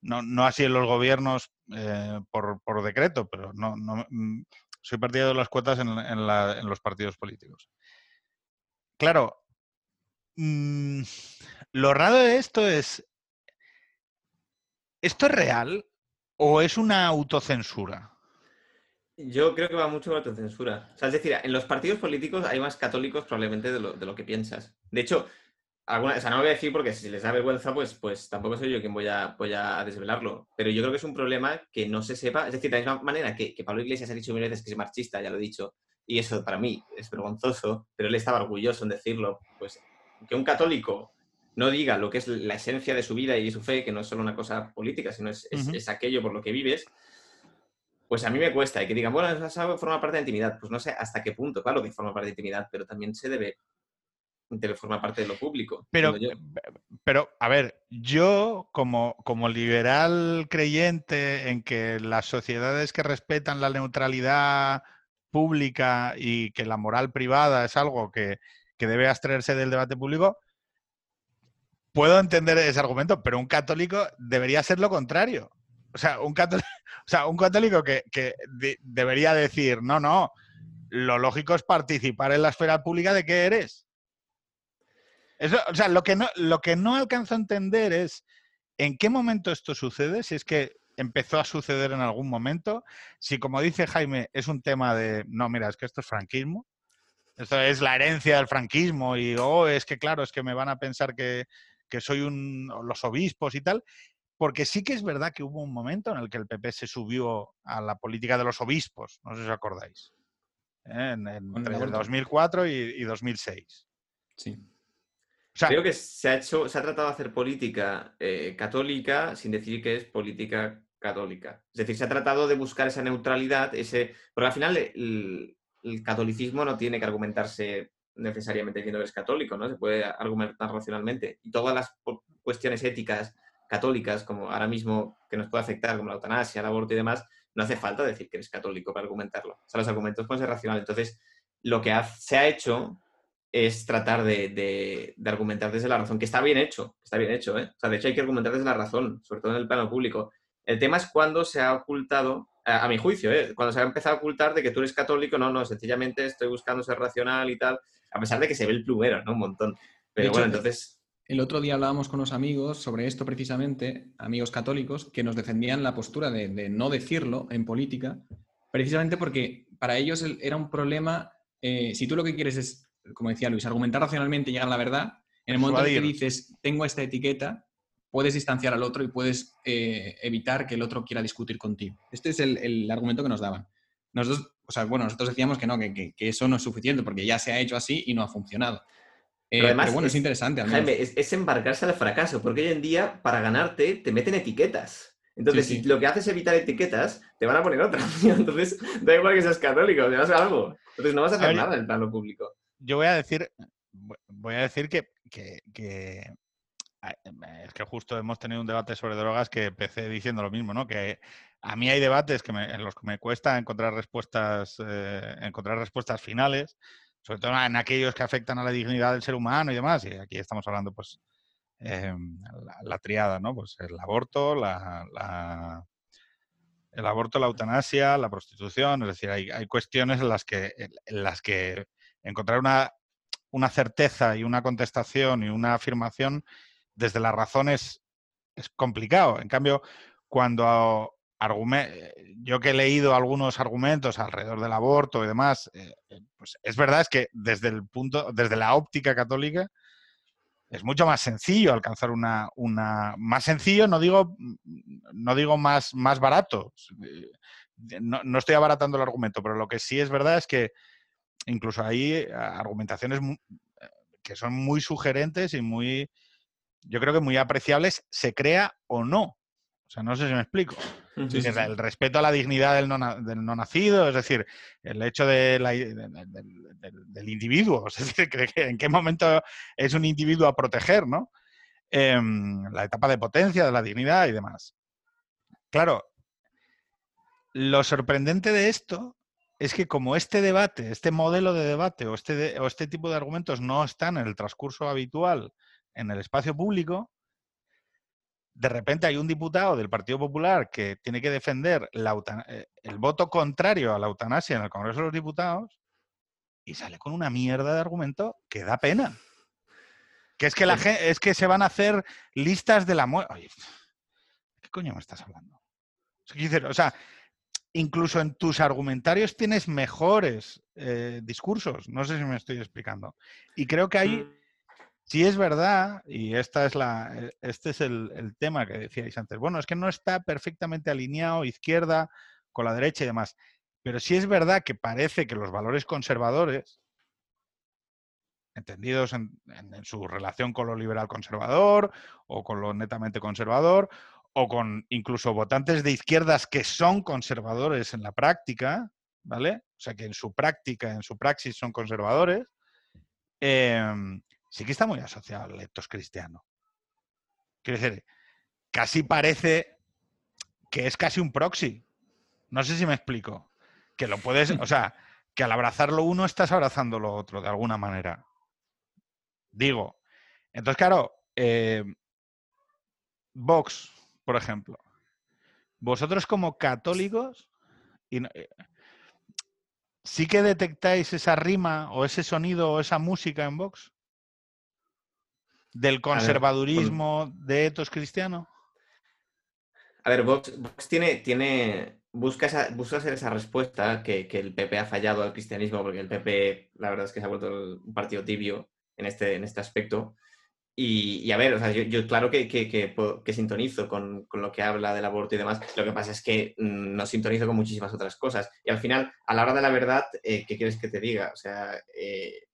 No, no así en los gobiernos eh, por, por, decreto, pero no, no mm, soy partidario de las cuotas en los partidos políticos. Claro, mmm, [laughs] lo raro de esto es, ¿esto es real o es una autocensura? Yo creo que va mucho con la autocensura. O sea, es decir, en los partidos políticos hay más católicos probablemente de lo, de lo que piensas. De hecho, alguna, o sea, no lo voy a decir porque si les da vergüenza, pues, pues tampoco soy yo quien voy a, a desvelarlo. Pero yo creo que es un problema que no se sepa. Es decir, de la misma manera que, que Pablo Iglesias ha dicho mil veces que es marxista, ya lo he dicho, y eso para mí es vergonzoso, pero él estaba orgulloso en decirlo, pues que un católico no diga lo que es la esencia de su vida y su fe, que no es solo una cosa política, sino es, es, uh -huh. es aquello por lo que vives, pues a mí me cuesta. Y que digan, bueno, eso forma parte de intimidad. Pues no sé hasta qué punto, claro que forma parte de intimidad, pero también se debe, debe formar parte de lo público. Pero, pero a ver, yo como, como liberal creyente en que las sociedades que respetan la neutralidad pública y que la moral privada es algo que, que debe abstraerse del debate público, puedo entender ese argumento, pero un católico debería ser lo contrario. O sea, un católico, [laughs] o sea, un católico que, que de, debería decir, no, no, lo lógico es participar en la esfera pública de qué eres. Eso, o sea, lo que, no, lo que no alcanzo a entender es en qué momento esto sucede, si es que empezó a suceder en algún momento, si como dice Jaime es un tema de, no, mira, es que esto es franquismo, esto es la herencia del franquismo y, oh, es que claro, es que me van a pensar que, que soy un, los obispos y tal, porque sí que es verdad que hubo un momento en el que el PP se subió a la política de los obispos, no sé si os acordáis, ¿eh? en, en, entre 2004 y, y 2006. Sí. O sea, Creo que se ha hecho, se ha tratado de hacer política eh, católica sin decir que es política católica. Es decir, se ha tratado de buscar esa neutralidad, ese. Porque al final el, el catolicismo no tiene que argumentarse necesariamente diciendo que es católico, ¿no? Se puede argumentar racionalmente. Y todas las cuestiones éticas católicas, como ahora mismo que nos puede afectar, como la eutanasia, el aborto y demás, no hace falta decir que eres católico para argumentarlo. O sea, los argumentos pueden ser racionales. Entonces, lo que ha, se ha hecho es tratar de, de, de, argumentar desde la razón, que está bien hecho, está bien hecho, ¿eh? O sea, de hecho hay que argumentar desde la razón, sobre todo en el plano público. El tema es cuando se ha ocultado, a, a mi juicio, ¿eh? cuando se ha empezado a ocultar de que tú eres católico, no, no, sencillamente estoy buscando ser racional y tal, a pesar de que se ve el plumero, ¿no? Un montón. Pero hecho, bueno, entonces... El otro día hablábamos con unos amigos sobre esto precisamente, amigos católicos, que nos defendían la postura de, de no decirlo en política, precisamente porque para ellos era un problema, eh, si tú lo que quieres es, como decía Luis, argumentar racionalmente y llegar a la verdad, en el momento en que dices, tengo esta etiqueta, puedes distanciar al otro y puedes eh, evitar que el otro quiera discutir contigo. Este es el, el, argumento que nos daban. Nosotros, o sea, bueno, nosotros decíamos que no, que, que, que, eso no es suficiente porque ya se ha hecho así y no ha funcionado. Eh, pero, además, pero bueno, es, es interesante. Jaime, es, es, embarcarse al fracaso, porque hoy en día, para ganarte, te meten etiquetas. Entonces, Sí, sí. si lo que haces es evitar etiquetas, te van a poner otra. [laughs] Entonces, da igual que seas católico, te vas a algo. Entonces, no vas a hacer A ver, nada en el plano público. Yo voy a decir, voy a decir que, que- es que justo hemos tenido un debate sobre drogas que empecé diciendo lo mismo, ¿no? Que a mí hay debates que me- en los que me cuesta encontrar respuestas, eh, encontrar respuestas finales, sobre todo en aquellos que afectan a la dignidad del ser humano y demás. Y aquí estamos hablando, pues, eh, la, triada, ¿no? Pues el aborto, la, la- el aborto, la eutanasia, la prostitución, es decir, hay, hay cuestiones en las que, en las que encontrar una, una certeza y una contestación y una afirmación desde las razones es complicado. En cambio, cuando argume- yo que he leído algunos argumentos alrededor del aborto y demás, eh, eh, pues es verdad es que desde el punto, desde la óptica católica, es mucho más sencillo alcanzar una, más sencillo, no digo, no digo más, más barato. Eh, No, no estoy abaratando el argumento, pero lo que sí es verdad es que incluso hay eh, argumentaciones eh, que son muy sugerentes y muy, yo creo que muy apreciables, se crea o no. O sea, no sé si me explico. Sí, Es sí, decir, sí. El respeto a la dignidad del no, na- del no nacido, es decir, el hecho de la- de- de- del- individuo, [laughs] es decir, que- que en qué momento es un individuo a proteger, ¿no? Em, la etapa de potencia de la dignidad y demás. Claro, lo sorprendente de esto es que como este debate, este modelo de debate o este, o este tipo de argumentos no están en el transcurso habitual en el espacio público, de repente hay un diputado del Partido Popular que tiene que defender la eh, el voto contrario a la eutanasia en el Congreso de los Diputados y sale con una mierda de argumento que da pena. Que es que, la gen- es que se van a hacer listas de la muerte. ¿qué coño me estás hablando? O sea, o incluso en tus argumentarios tienes mejores eh, discursos. No sé si me estoy explicando. Y creo que ahí Sí es verdad, y esta es la, eh, este es el, tema que decíais antes. Bueno, es que no está perfectamente alineado izquierda con la derecha y demás. Pero sí es verdad que parece que los valores conservadores, entendidos en, en- su relación con lo liberal conservador o con lo netamente conservador, o con incluso votantes de izquierdas que son conservadores en la práctica, ¿vale? O sea, que en su práctica, en su praxis son conservadores. em, sí que está muy asociado al etos cristiano. Quiero decir, casi parece que es casi un proxy. No sé si me explico. Que lo puedes, o sea, que al abrazarlo uno estás abrazando lo otro de alguna manera. Digo. Entonces, claro, eh, Vox, por ejemplo. Vosotros como católicos, y no- eh, ¿sí que detectáis esa rima o ese sonido o esa música en Vox? ¿Del conservadurismo de etos cristiano? A ver, Vox, Vox tiene, tiene, busca, esa, busca ser esa respuesta que, que el PP ha fallado al cristianismo, porque el PP, la verdad es que se ha vuelto un partido tibio en este, en este aspecto. Y, y a ver, o sea, yo, yo claro que, que, que sintonizo con, con lo que habla del aborto y demás. Lo que pasa es que mm, no sintonizo con muchísimas otras cosas. Y al final, a la hora de la verdad, eh, ¿qué quieres que te diga? O sea, eh,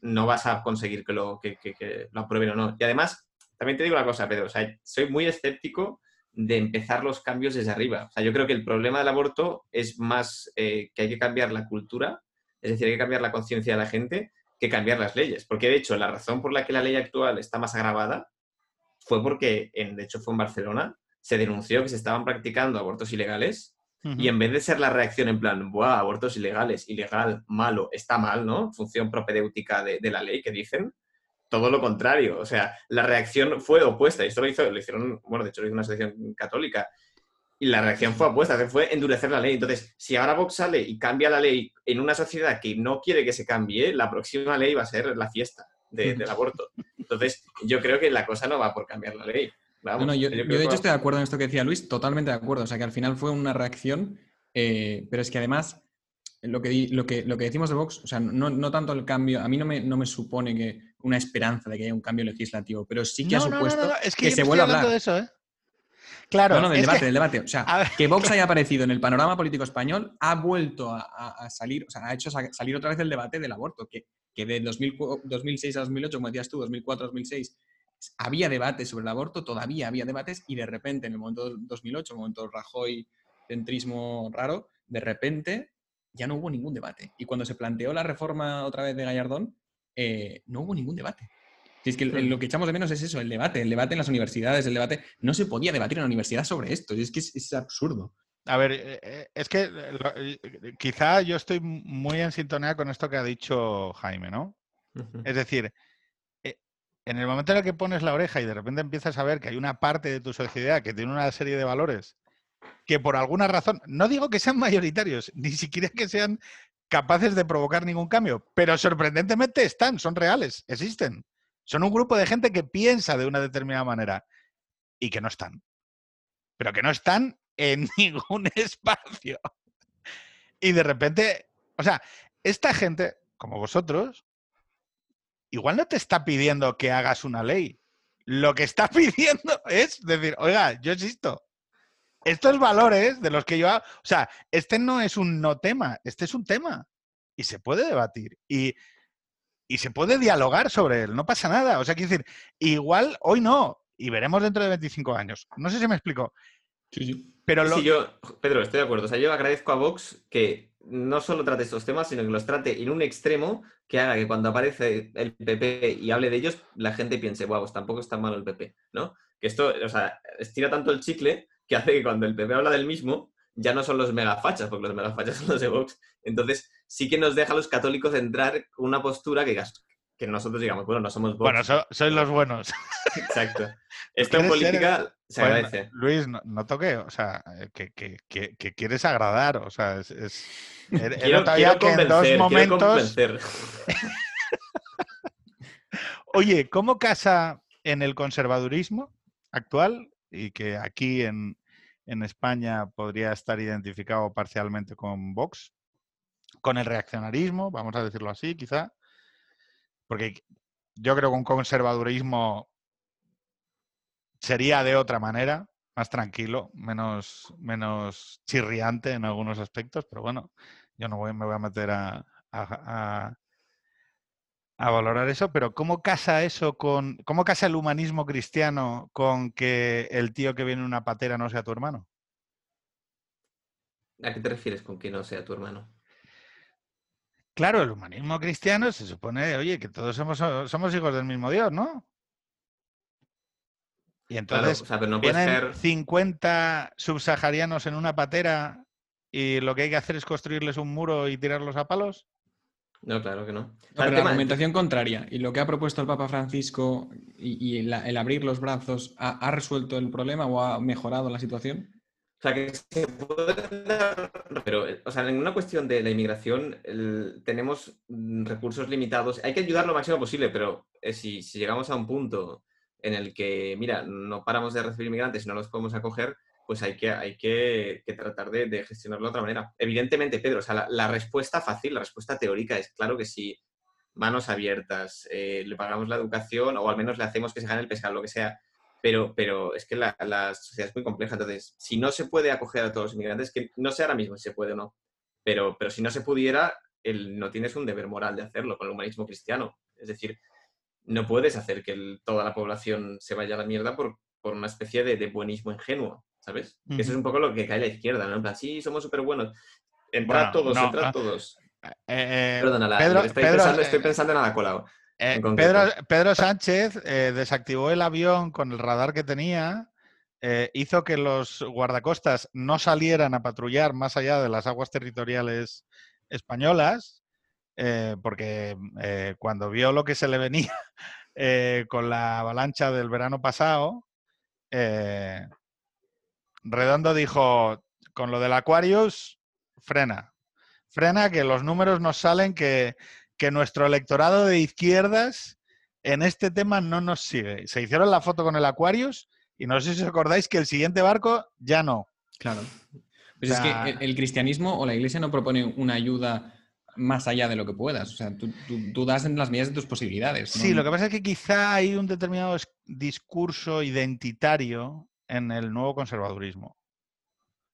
no vas a conseguir que lo, que, aprueben o no. Y además, también te digo una cosa, Pedro, o sea, soy muy escéptico de empezar los cambios desde arriba. O sea, yo creo que el problema del aborto es más eh, que hay que cambiar la cultura, es decir, hay que cambiar la conciencia de la gente, que cambiar las leyes. Porque de hecho, la razón por la que la ley actual está más agravada fue porque, en, de hecho, fue en Barcelona, se denunció que se estaban practicando abortos ilegales y en vez de ser la reacción en plan, ¡buah, abortos ilegales, ilegal, malo, está mal, ¿no? Función propedéutica de, la ley que dicen, todo lo contrario. O sea, la reacción fue opuesta. Y esto lo, hizo, lo hicieron, bueno, de hecho lo hizo una asociación católica. Y la reacción fue opuesta, fue endurecer la ley. Entonces, si ahora Vox sale y cambia la ley en una sociedad que no quiere que se cambie, la próxima ley va a ser la fiesta de- del aborto. Entonces, yo creo que la cosa no va por cambiar la ley. Vamos, No, no, yo, yo de hecho va- estoy de acuerdo en esto que decía Luis, totalmente de acuerdo. O sea, que al final fue una reacción, eh, pero es que además lo que, di- lo, que, lo que decimos de Vox, o sea, no, no tanto el cambio, a mí no me, no me supone que una esperanza de que haya un cambio legislativo, pero sí que ha No, no, no, supuesto no, no, es que, se vuelva a hablar. de eso, ¿eh? Claro, No, no, del debate, que- del debate. O sea, [laughs] a ver, que Vox haya aparecido en el panorama político español ha vuelto a, a- a salir, o sea, ha hecho sa- salir otra vez el debate del aborto, que, que de 2000 2006 a 2008, como decías tú, 2004 2006, había debates sobre el aborto, todavía había debates, y de repente, en el momento 2008, el momento Rajoy, centrismo raro, de repente ya no hubo ningún debate. Y cuando se planteó la reforma otra vez de Gallardón, eh, no hubo ningún debate. Si es que lo que echamos de menos es eso, el debate, el debate en las universidades, el debate. No se podía debatir en la universidad sobre esto, y es que es, absurdo. A ver, eh, eh, es que quizá yo estoy muy en sintonía con esto que ha dicho Jaime, ¿no? Es decir, en el momento en el que pones la oreja y de repente empiezas a ver que hay una parte de tu sociedad que tiene una serie de valores que por alguna razón, no digo que sean mayoritarios, [laughs] ni siquiera que sean capaces de provocar ningún cambio, pero sorprendentemente están, son reales, existen. Son un grupo de gente que piensa de una determinada manera y que no están. Pero que no están en [laughs] ningún espacio. Y de repente, o sea, esta gente, como vosotros, igual no te está pidiendo que hagas una ley. Lo que está [laughs] pidiendo es decir, oiga, yo existo. Estos valores de los que yo... O sea, este no es un no tema, este es un tema. Y se puede debatir. Y, y se puede dialogar sobre él, no pasa nada. O sea, quiero decir, igual hoy no, y veremos dentro de 25 años. No sé si me explico. Sí, sí. Pero lo... yo, Pedro, estoy de acuerdo. O sea, yo agradezco a Vox que no solo trate estos temas, sino que los trate en un extremo que haga que cuando aparece el PP y hable de ellos, la gente piense, wow, pues tampoco está malo el PP, ¿no? Que esto, o sea, estira tanto el chicle que hace que cuando el PP habla del mismo, ya no son los megafachas, porque los megafachas [laughs] son los de Vox. Entonces, sí que nos deja a los católicos entrar con una postura que, que nosotros digamos, bueno, no somos Vox. Bueno, sois los buenos. [laughs] Exacto. [laughs] Esto en política se agradece. Luis, no, toque, o sea, que, quieres agradar, o sea, es... quiero, que en dos momentos... [laughs] Oye, ¿cómo casa en el conservadurismo actual y que aquí en, España podría estar identificado parcialmente con Vox, con el reaccionarismo, vamos a decirlo así, quizá, porque yo creo que un conservadurismo sería de otra manera, más tranquilo, menos, menos chirriante en algunos aspectos, pero bueno, yo no me voy a meter a, a valorar eso, pero ¿cómo casa eso con, cómo casa el humanismo cristiano con que el tío que viene en una patera no sea tu hermano? ¿A qué te refieres con que no sea tu hermano? Claro, el humanismo cristiano se supone, oye, que todos somos, somos hijos del mismo Dios, ¿no? Y entonces vienen 50 subsaharianos en una patera y lo que hay que hacer es construirles un muro y tirarlos a palos. No, claro que no. la argumentación contraria y lo que ha propuesto el Papa Francisco y, el, abrir los brazos, ¿ha, resuelto el problema o ha mejorado la situación? O sea, que se puede Pero, o sea, en una cuestión de la inmigración tenemos recursos limitados. Hay que ayudar lo máximo posible, pero eh, si, llegamos a un punto en el que, mira, no paramos de recibir inmigrantes y no los podemos acoger, pues hay que, hay que, tratar de, gestionarlo de otra manera. Evidentemente, Pedro, o sea, la, respuesta fácil, la respuesta teórica es claro que sí, manos abiertas, eh, le pagamos la educación o al menos le hacemos que se gane el pescado, lo que sea. Pero, pero es que la, sociedad es muy compleja. Entonces, si no se puede acoger a todos los inmigrantes, que no sé ahora mismo si se puede o no, pero, pero si no se pudiera, el, no tienes un deber moral de hacerlo con el humanismo cristiano. Es decir, no puedes hacer que toda la población se vaya a la mierda por, por una especie de, de buenismo ingenuo. ¿sabes? Eso es un poco lo que cae a la izquierda, ¿no? En plan, sí, somos súper buenos. Entrad todos, entrad ah, todos. Eh, eh, Perdona, Pedro, estoy, pensando, estoy, pensando, en Ada eh, Pedro, Pedro, Sánchez desactivó el avión con el radar que tenía, hizo que los guardacostas no salieran a patrullar más allá de las aguas territoriales españolas, porque cuando vio lo que se le venía [laughs] con la avalancha del verano pasado, Redondo dijo, con lo del Aquarius, frena. Frena que los números nos salen que, nuestro electorado de izquierdas en este tema no nos sigue. Se hicieron la foto con el Aquarius y no sé si os acordáis que el siguiente barco ya no. Claro. Pero es que el, cristianismo o la iglesia no propone una ayuda más allá de lo que puedas. O sea, tú, das en las medidas de tus posibilidades. Sí, lo que pasa es que quizá hay un determinado discurso identitario en el nuevo conservadurismo.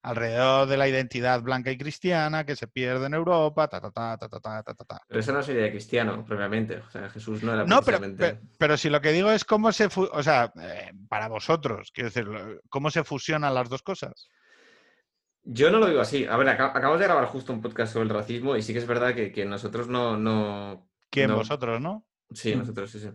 Alrededor de la identidad blanca y cristiana que se pierde en Europa, ta, ta, ta, ta, ta, ta, ta, ta, ta. Pero eso no sería de cristiano, propiamente. O sea, Jesús no era No, pero, pero si lo que digo es cómo se, o sea, eh, para vosotros, quiero decir, cómo se fusionan las dos cosas. Yo no lo digo así. A ver, aca- acabamos de grabar justo un podcast sobre el racismo y sí que es verdad que, que nosotros no, no... ¿Quién no- vosotros, no? Sí, nosotros sí, sí.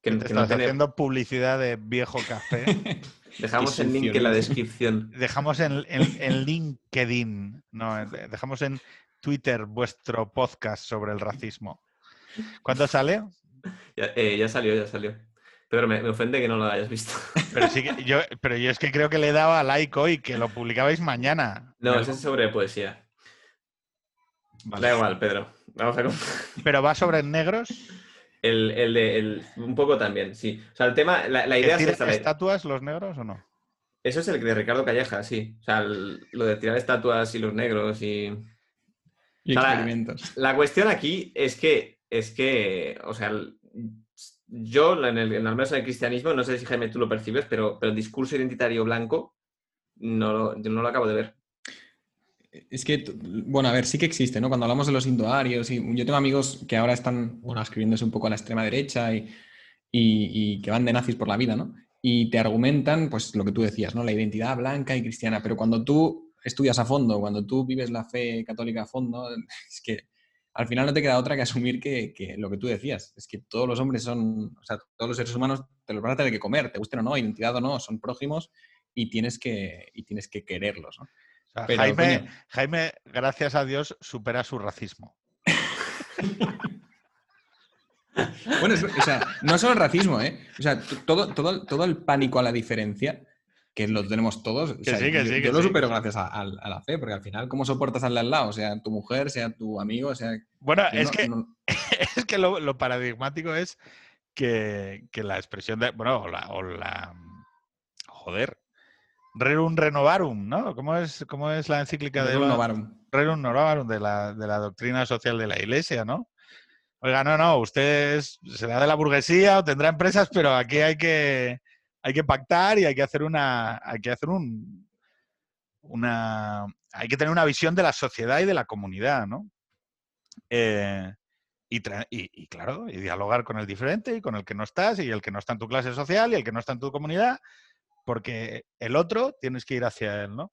Que te que no haciendo publicidad de viejo café. [laughs] Dejamos el link en la descripción. [laughs] Dejamos en, en- en LinkedIn, no, en- dejamos en Twitter vuestro podcast sobre el racismo. ¿Cuándo sale? Ya, eh, ya salió, ya salió. Pero me, me ofende que no lo hayas visto. Pero, sí que [laughs] yo, pero yo es que creo que le daba like hoy, que lo publicabais mañana. No, ese es sobre poesía. Vale. Da igual, Pedro. Vamos a... Pero va sobre negros. El, el de... el- un poco también, sí. O sea, el tema... La, la ¿Que idea es la- estatuas los negros o no? Eso es el de Ricardo Calleja, sí. O sea, el- lo de tirar estatuas y los negros y... Y O sea, la- experimentos. La cuestión aquí es que, es que, o sea, el- yo, en el, en al menos en el cristianismo, no sé si Jaime tú lo percibes, pero, pero el discurso identitario blanco no lo, yo no lo acabo de ver. Es que, bueno, a ver, sí que existe, ¿no? Cuando hablamos de los indoarios, y yo tengo amigos que ahora están, bueno, escribiéndose un poco a la extrema derecha y, y- que van de nazis por la vida, ¿no? Y te argumentan, pues, lo que tú decías, ¿no? La identidad blanca y cristiana, pero cuando tú estudias a fondo, cuando tú vives la fe católica a fondo, [laughs] es que al final no te queda otra que asumir que, que lo que tú decías, es que todos los hombres son, o sea, todos los seres humanos te los vas a tener que comer, te gusten o no, identidad o no, son prójimos y tienes que, y tienes que quererlos, ¿no? O sea, Pero, Jaime, coño, Jaime, gracias a Dios, supera su racismo. [laughs] Bueno, o sea, no solo el racismo, ¿eh? O sea, todo, todo, todo el pánico a la diferencia, que lo tenemos todos, o sea, sí, que yo, sí, que yo lo supero gracias a, a- a la fe, porque al final, ¿cómo soportas al de al lado? Sea tu mujer, sea tu amigo, sea... Bueno, es no- que, no- [laughs] es que lo, lo paradigmático es que, que la expresión de. Bueno, o la. o la- joder. Rerum renovarum, ¿no? ¿Cómo es, cómo es la encíclica de la- novarum. Rerum novarum de la, de la doctrina social de la Iglesia, ¿no? Oiga, no, no, usted es- será de la burguesía o tendrá empresas, pero aquí hay que, hay que pactar y hay que hacer una, hay que hacer un, una, hay que tener una visión de la sociedad y de la comunidad, ¿no? Eh, y- y, claro, y dialogar con el diferente y con el que no estás y el que no está en tu clase social y el que no está en tu comunidad, porque el otro tienes que ir hacia él, ¿no?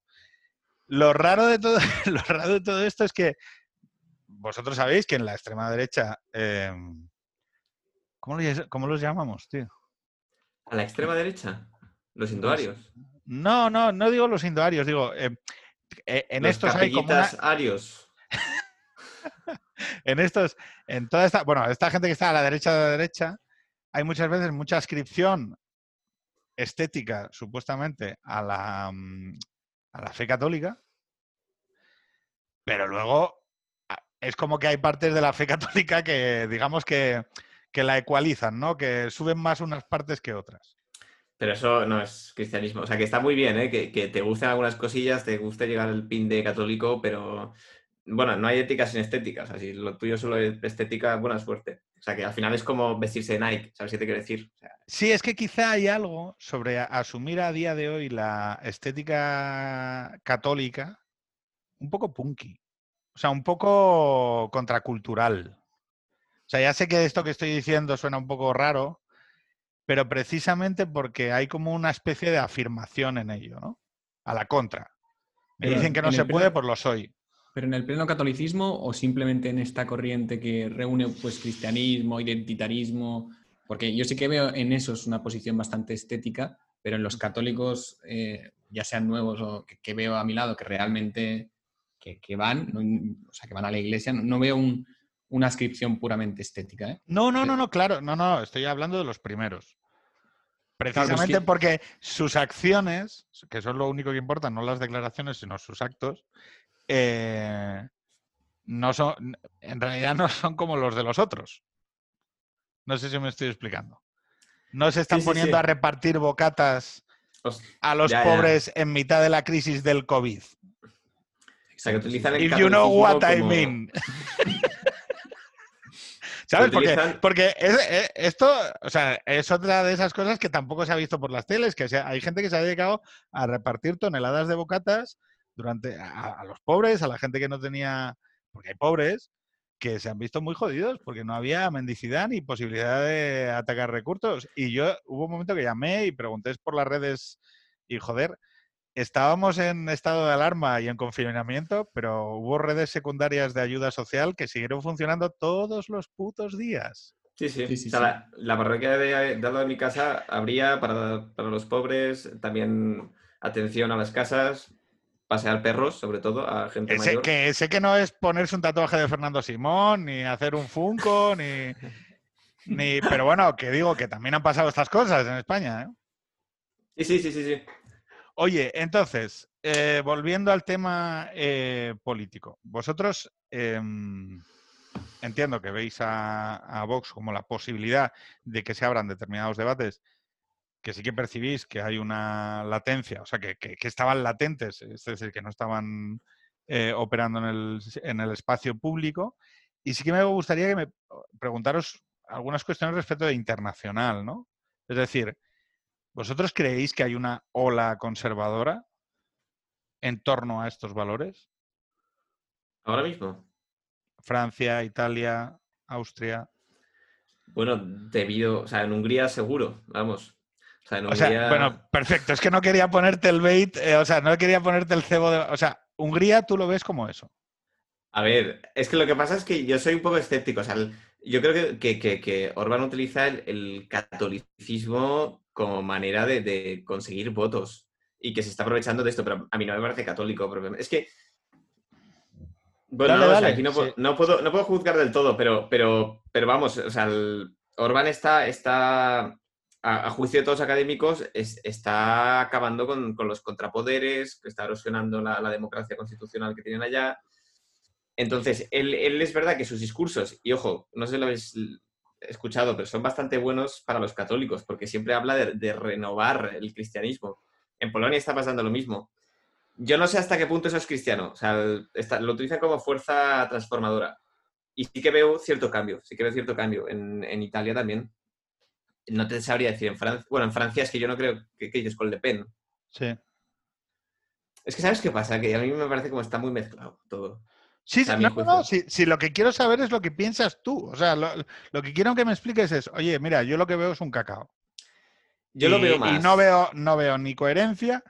Lo raro de todo, [laughs] lo raro de todo esto es que vosotros sabéis que en la extrema derecha, eh, ¿cómo, los, cómo los llamamos, tío? A la extrema derecha, los indoarios. No, no, no digo los indoarios, digo, eh, eh, en los estos hay como una, arios. [laughs] en estos, en toda esta, bueno, esta gente que está a la derecha de la derecha, hay muchas veces mucha ascripción estética, supuestamente, a la, mm, a la fe católica, pero luego a- es como que hay partes de la fe [laughs] católica que, digamos, que, que la ecualizan, ¿no? Que suben más unas partes que otras. Pero eso no es cristianismo. O sea, que está muy bien, ¿eh? Que, que te gusten algunas cosillas, te guste llegar al pin de católico, pero bueno, no hay ética sin estética. O sea, si lo tuyo solo es estética, buena suerte. O sea, que al final es como vestirse de Nike, ¿sabes qué te quiero decir? O sea, Sí, es que quizá hay algo sobre asumir a día de hoy la estética católica un poco punky, o sea, un poco contracultural. O sea, ya sé que esto que estoy diciendo suena un poco raro, pero precisamente porque hay como una especie de afirmación en ello, ¿no? A la contra. Me dicen que no se puede, pues lo soy. ¿Pero en el pleno catolicismo o simplemente en esta corriente que reúne pues cristianismo, identitarismo? Porque yo sí que veo en esos una posición bastante estética, pero en los católicos, eh, ya sean nuevos o que, que veo a mi lado, que realmente que, que van, no- o sea, que van a la iglesia, no, no veo un- una ascripción puramente estética. ¿eh? No, no, no, no, claro, no, no, estoy hablando de los primeros. es Precisamente que- porque sus acciones, que son lo único que importa, no las declaraciones, sino sus actos, eh, no son, en realidad no son como los de los otros. No sé si me estoy explicando. No se están Sí, poniendo sí. a repartir bocatas a los Ya, ya. pobres en mitad de la crisis del COVID. o sea, que utilizan el If you know what I mean. [laughs] ¿Sabes? Porque, porque es- eh, esto, o sea, es otra de esas cosas que tampoco se ha visto por las teles, que se- hay gente que se ha dedicado a repartir toneladas de bocatas durante a, los pobres, a la gente que no tenía, porque hay pobres que se han visto muy jodidos porque no había mendicidad ni posibilidad de atacar recursos. Y yo hubo un momento que llamé y pregunté por las redes y joder, estábamos en estado de alarma y en confinamiento, pero hubo redes secundarias de ayuda social que siguieron funcionando todos los putos días. Sí, sí. La, parroquia de, de, mi casa habría para, para los pobres, también atención a las casas, pasear perros, sobre todo, a gente mayor. Que sé que no es ponerse un tatuaje de Fernando Simón, ni hacer un Funko, [laughs] ni, ni... Pero bueno, que digo que también han pasado estas cosas en España. ¿eh? Sí, sí, sí, sí, Oye, entonces, eh, volviendo al tema eh, político. Vosotros em, entiendo que veis a, a Vox como la posibilidad de que se abran determinados debates que sí que percibís que hay una latencia, o sea, que, estaban latentes, es decir, que no estaban eh, operando en el, en el, espacio público. Y sí que me gustaría que me preguntaros algunas cuestiones respecto de internacional, ¿no? Es decir, ¿vosotros creéis que hay una ola conservadora en torno a estos valores? Ahora mismo. Francia, Italia, Austria. Bueno, debido, o sea, en Hungría seguro, vamos. O sea, bueno, perfecto. Es que no quería ponerte el bait, eh, o sea, no quería ponerte el cebo de... O sea, Hungría tú lo ves como eso. A ver, es que lo que pasa es que yo soy un poco escéptico. O sea, yo creo que, que, que, Orbán utiliza el, catolicismo como manera de, conseguir votos y que se está aprovechando de esto, pero a mí no me parece católico. Es que... Bueno, no, aquí no, puedo, no puedo juzgar del todo, pero, pero, pero vamos, o sea, Orbán está, está a, juicio de todos los académicos, está acabando con, los contrapoderes, está erosionando la, democracia constitucional que tienen allá. Entonces, él, es verdad que sus discursos, y ojo, no sé si lo habéis escuchado, pero son bastante buenos para los católicos, porque siempre habla de, renovar el cristianismo. En Polonia está pasando lo mismo. Yo no sé hasta qué punto eso es cristiano, o sea, lo utiliza como fuerza transformadora. Y sí que veo cierto cambio, sí que veo cierto cambio. en Italia también no te sabría decir en Francia. Bueno, en Francia es que yo no creo que, que ellos con Le Pen. Sí. Es que, ¿sabes qué pasa? Que a mí me parece como está muy mezclado todo. Sí, no, no, si, lo que quiero saber es lo que piensas tú. O sea, lo, que quiero que me expliques es, oye, mira, yo lo que veo es un cacao. Yo lo veo más. Y no veo, no veo ni coherencia,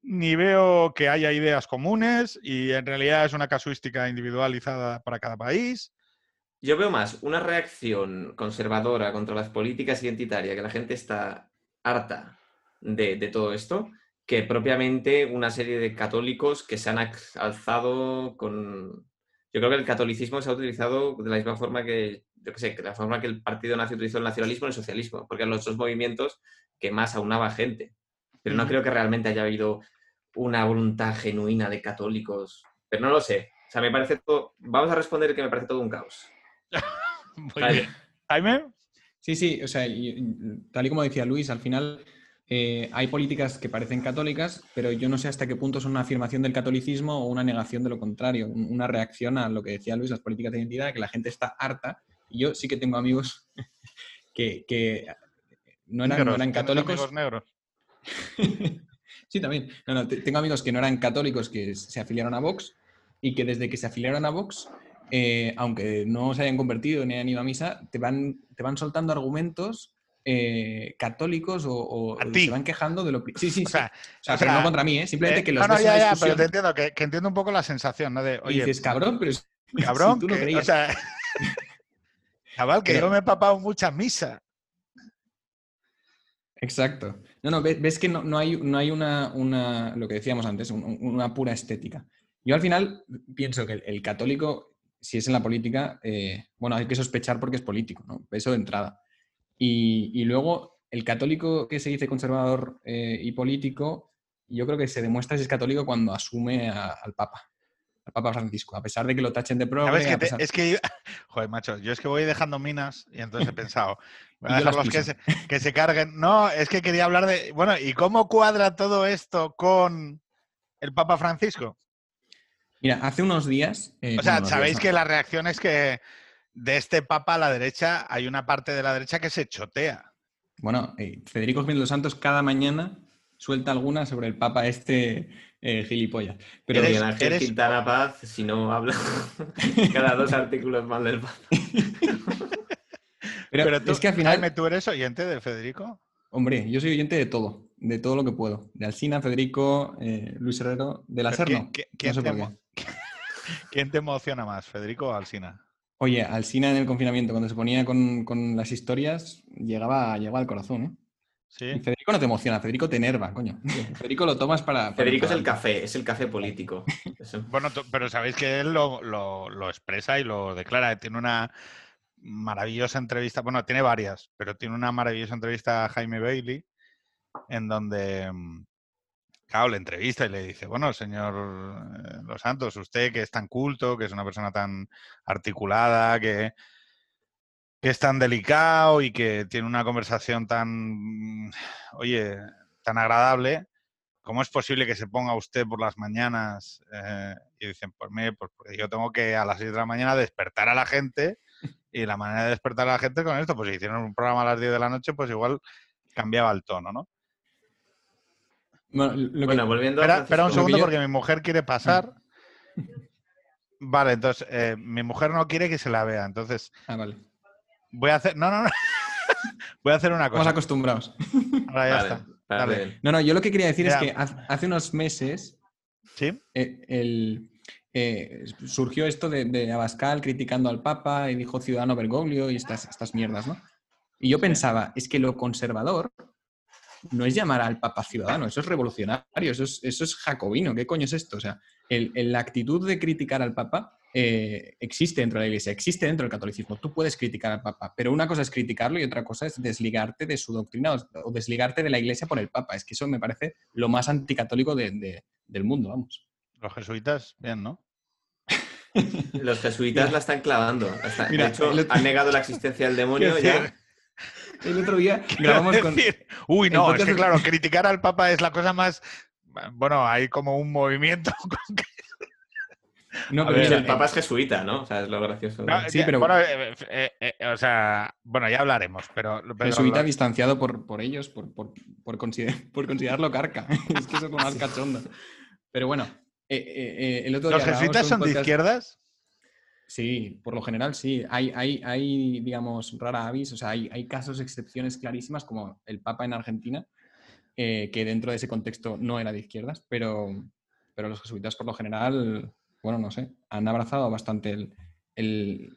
ni veo que haya ideas comunes, y en realidad es una casuística individualizada para cada país. Yo veo más una reacción conservadora contra las políticas identitarias, que la gente está harta de, todo esto, que propiamente una serie de católicos que se han alzado con... Yo creo que el catolicismo se ha utilizado de la misma forma que, yo qué sé, que la forma que el partido nazi utilizó el nacionalismo y el socialismo, porque eran los dos movimientos que más aunaba gente. Pero no creo que realmente haya habido una voluntad genuina de católicos. Pero no lo sé. O sea, me parece todo... Vamos a responder que me parece todo un caos. [laughs] Jaime. Sí, sí, o sea, tal y como decía Luis, al final eh, hay políticas que parecen católicas, pero yo no sé hasta qué punto son una afirmación del catolicismo o una negación de lo contrario, una reacción a lo que decía Luis, las políticas de identidad, que la gente está harta. Y yo sí que tengo amigos [laughs] que, no eran, católicos. negros. [laughs] sí, también. tengo amigos que no eran católicos que se afiliaron a Vox y que desde que se afiliaron a Vox eh, aunque no se hayan convertido ni hayan ido a misa, te van, te van soltando argumentos eh, católicos o, se van quejando de lo Sí, sí, o sea, pero no contra mí, ¿eh? simplemente que los no, no, ya, ya, pero te entiendo, que, entiendo un poco la sensación, ¿no? De, oye, dices, cabrón, pero [laughs] cabrón, [laughs] tú no creías. O sea, [laughs] chaval, que yo me he papado mucha misa. Exacto. No, no, ves, que no, hay, no hay una, una, lo que decíamos antes, una pura estética. Yo al final pienso que el católico si es en la política, eh, bueno, hay que sospechar porque es político, ¿no? Eso de entrada. Y, luego, el católico que se dice conservador eh, y político, yo creo que se demuestra si es católico cuando asume al Papa, al Papa Francisco, a pesar de que lo tachen de progre. Es que, [laughs] joder, macho, yo es que voy dejando minas y entonces he pensado, [laughs] los que se, que se carguen. No, es que quería hablar de, bueno, ¿y cómo cuadra todo esto con el Papa Francisco? Mira, hace unos días. Eh, o sea, sabéis que la reacción es que de este papa a la derecha hay una parte de la derecha que se chotea. Bueno, eh, Federico Jiménez los Santos cada mañana suelta alguna sobre el Papa este eh, gilipollas. Pero Pero Ángel Quintana Paz, si no habla [laughs] cada dos artículos mal del Papa. pero, Pero tú, es que al final, Jaime, ¿tú eres oyente de Federico? hombre, yo soy oyente de todo, de todo lo que puedo. De Alsina, Federico, eh, Luis Herrero, de la Serno. ¿quién- No quién sé te por qué. emo- [laughs] ¿Quién te emociona más, Federico o Alsina? Oye, Alsina en el confinamiento, cuando se ponía con, con las historias, llegaba, llegaba al corazón, ¿eh? Y Sí. Federico no te emociona, Federico te enerva, coño. [laughs] Federico lo tomas para... para Federico es el café, es el café político. [laughs] Bueno, pero sabéis que él lo, lo- lo expresa y lo declara. Tiene una maravillosa entrevista, bueno, tiene varias, pero tiene una maravillosa entrevista a Jaime Bailey, en donde, mm, claro, le entrevista y le dice, bueno, señor eh, Los Santos, usted que es tan culto, que es una persona tan articulada, que, que es tan delicado y que tiene una conversación tan, oye, tan agradable, ¿cómo es posible que se ponga usted por las mañanas? eh, y dicen, pues mire, pues yo tengo que a las 6 de la mañana despertar a la gente y la manera de despertar a la gente con esto, pues si hicieron un programa a las 10 de la noche, pues igual cambiaba el tono, ¿no? Bueno, lo que- Bueno, volviendo Espera, a espera un segundo porque mi mujer quiere pasar. [laughs] Vale, entonces, eh, mi mujer no quiere que se la vea, entonces Ah, vale. voy a hacer... No, no, no. [laughs] voy a hacer una Estamos cosa. acostumbrados. Ahora ya Vale, está. vale, Dale. No, no, yo lo que quería decir Ya. es que hace unos meses ¿Sí? eh, el, eh, surgió esto de, de Abascal criticando al Papa y dijo Ciudadano Bergoglio y estas, estas mierdas, ¿no? Y yo pensaba, es que lo conservador no es llamar al Papa ciudadano, eso es revolucionario, eso es, eso es jacobino, ¿qué coño es esto? O sea, el- el- la actitud de criticar al Papa eh, existe dentro de la Iglesia, existe dentro del catolicismo. Tú puedes criticar al Papa, pero una cosa es criticarlo y otra cosa es desligarte de su doctrina o, o desligarte de la Iglesia por el Papa. Es que eso me parece lo más anticatólico de- de- del mundo, vamos. Los jesuitas, bien, ¿no? Los jesuitas la están clavando. Mira, de hecho, han negado la existencia del demonio [laughs] ya. [laughs] El otro día [laughs] grabamos con... decir, Uy, no, es podcast que de- claro, [laughs] criticar al Papa es la cosa más... Bueno, hay como un movimiento... con que- No, A pero ver, el Papa es jesuita, ¿no? O sea, es lo gracioso. de- No, Sí, pero- Bueno, eh, eh, eh, o sea, bueno, ya hablaremos, pero... pero jesuita lo- distanciado por, por ellos, por, por, por, consider- por considerarlo carca. es que eso es lo más cachondo. Pero bueno, eh, eh, eh, el otro ¿Los día grabamos jesuitas son de izquierdas? Sí, por lo general sí. Hay, hay, hay digamos, rara avis, o sea, hay, hay casos, excepciones clarísimas, como el Papa en Argentina, eh, que dentro de ese contexto no era de izquierdas, pero, pero los jesuitas por lo general, bueno, no sé, han abrazado bastante el... el-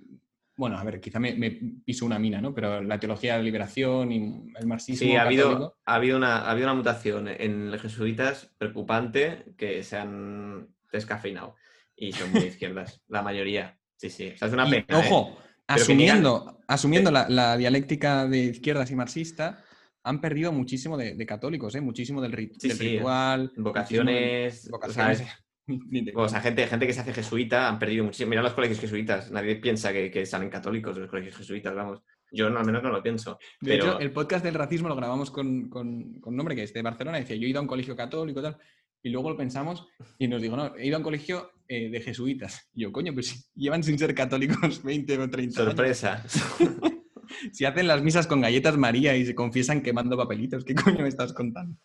bueno, a ver, quizá me, me piso una mina, ¿no? Pero la teología de la liberación y el marxismo Sí, ha habido, ha, habido una, ha habido una mutación en los jesuitas preocupante que se han descafeinado. Y son muy izquierdas, la mayoría. Sí, sí. O sea, es una pena. ¿eh? ojo, digan- asumiendo, asumiendo la, la dialéctica de izquierdas y marxista, han perdido muchísimo de, de católicos, ¿eh? muchísimo del, rit- Sí, del sí, ritual. de- Vocaciones. vocaciones. o sea, [laughs] gente, gente que se hace jesuita han perdido muchísimo. Mira los colegios jesuitas. Nadie piensa que, que salen católicos los colegios jesuitas, vamos. Yo no, al menos no lo pienso. de pero- hecho, el podcast del racismo lo grabamos con, con, con un hombre que es de Barcelona. Decía, yo he ido a un colegio católico y tal. Y luego lo pensamos y nos dijo, no, he ido a un colegio eh, de jesuitas. Y yo, coño, pues llevan sin ser católicos [laughs] 20 o 30 años. Sorpresa. [laughs] Si hacen las misas con galletas María y se confiesan quemando papelitos, ¿qué coño me estás contando?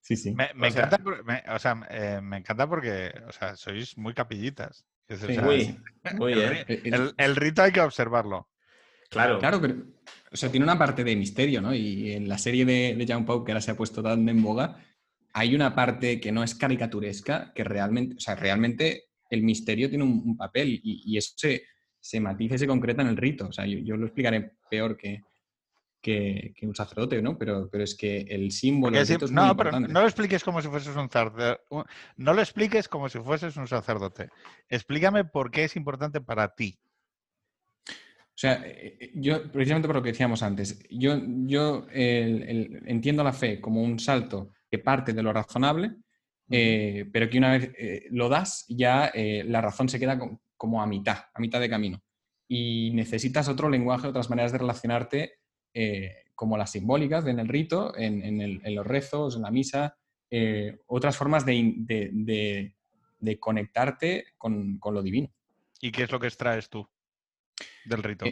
Sí, sí. Me, me O sea- encanta, por- me- o sea, eh, me encanta porque, o sea, sois muy capillitas. Es Sí, o sea, Muy, muy bien. Eh, eh, el, el rito hay que observarlo. Claro. Claro, pero o sea, tiene una parte de misterio, ¿no? Y en la serie de, de Jean Pau, que ahora se ha puesto tan en boga, hay una parte que no es caricaturesca, que realmente, o sea, realmente el misterio tiene un, un papel y, y eso se, se matiza y se concreta en el rito. O sea, yo, yo lo explicaré peor que, que, que un sacerdote, ¿no? Pero, pero es que el símbolo, el es muy no, pero importante. no lo expliques como si fueses un sacerdote. No lo expliques como si fueses un sacerdote. Explícame por qué es importante para ti. O sea, eh, eh, yo, precisamente por lo que decíamos antes, yo, yo el- el- entiendo la fe como un salto que parte de lo razonable, eh, pero que una vez eh, lo das, ya eh, la razón se queda co- como a mitad, a mitad de camino. Y necesitas otro lenguaje, otras maneras de relacionarte, como las simbólicas en el rito, en, en el- en los rezos, en la misa, otras formas de, de- de- de conectarte con, con lo divino. ¿Y qué es lo que extraes tú del rito?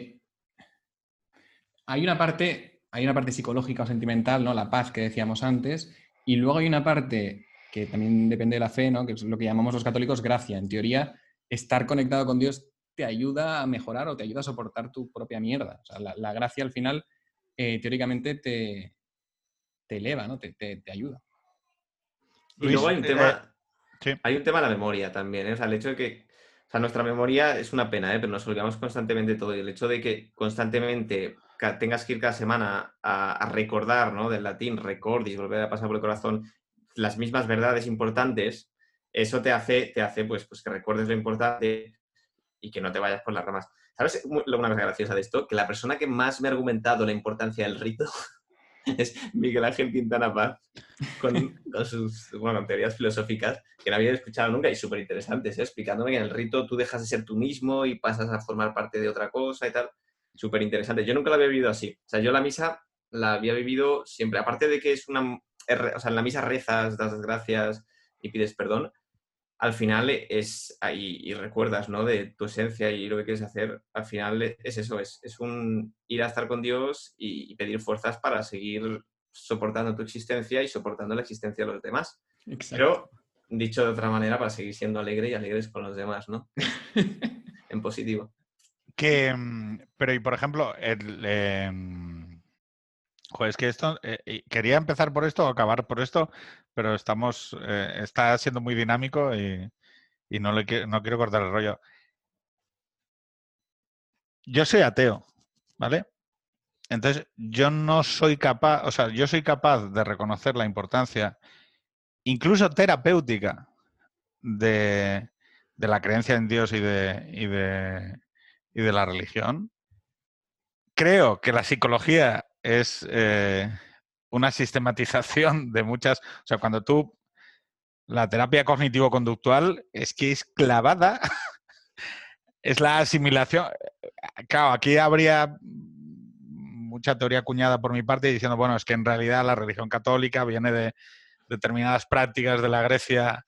Hay una parte, hay una parte psicológica o sentimental, ¿no? La paz que decíamos antes, Y luego hay una parte que también depende de la fe, ¿no? que es lo que llamamos los católicos gracia. En teoría, estar conectado con Dios te ayuda a mejorar o te ayuda a soportar tu propia mierda. O sea, la, gracia al final, eh, teóricamente, te, te eleva, ¿no? Te, te, ayuda. Y luego hay un tema, eh, hay un tema de la memoria también, ¿eh? o sea, el hecho de que, o sea, nuestra memoria es una pena, ¿eh? pero nos olvidamos constantemente todo. Y el hecho de que constantemente tengas que ir cada semana a, recordar, ¿no? Del latín, recordis, volver a pasar por el corazón las mismas verdades importantes, eso te hace, te hace pues, pues que recuerdes lo importante y que no te vayas por las ramas. ¿Sabes una cosa graciosa de esto? Que la persona que más me ha argumentado la importancia del rito [laughs] es Miguel Ángel Quintana Paz, con, sus bueno, teorías filosóficas que no había escuchado nunca y súper interesantes, ¿eh? explicándome que en el rito tú dejas de ser tú mismo y pasas a formar parte de otra cosa y tal. Súper interesante. Yo nunca lo había vivido así. O sea, yo la misa la había vivido siempre, aparte de que es una... O sea, en la misa rezas, das las gracias y pides perdón, al final es, ahí y recuerdas, ¿no? De tu esencia y lo que quieres hacer, al final es eso, es, es un ir a estar con Dios y, pedir fuerzas para seguir soportando tu existencia y soportando la existencia de los demás. Pero, dicho de otra manera, para seguir siendo alegre y alegres con los demás, ¿no? [laughs] en positivo. Que, mm, pero, y por ejemplo, el, em, es que esto, eh, quería empezar por esto o acabar por esto, pero estamos, eh, está siendo muy dinámico y, no, le, no quiero cortar el rollo. Yo soy ateo, ¿vale? Entonces, yo no soy capaz, o sea, yo soy capaz de reconocer la importancia, incluso terapéutica, de, la creencia en Dios y de, y de, y de la religión. Creo que la psicología es eh, una sistematización de muchas, o sea, cuando tú, la terapia cognitivo-conductual es que es clavada, es la asimilación. Claro, aquí habría mucha teoría acuñada por mi parte diciendo, bueno, es que en realidad la religión católica viene de determinadas prácticas de la Grecia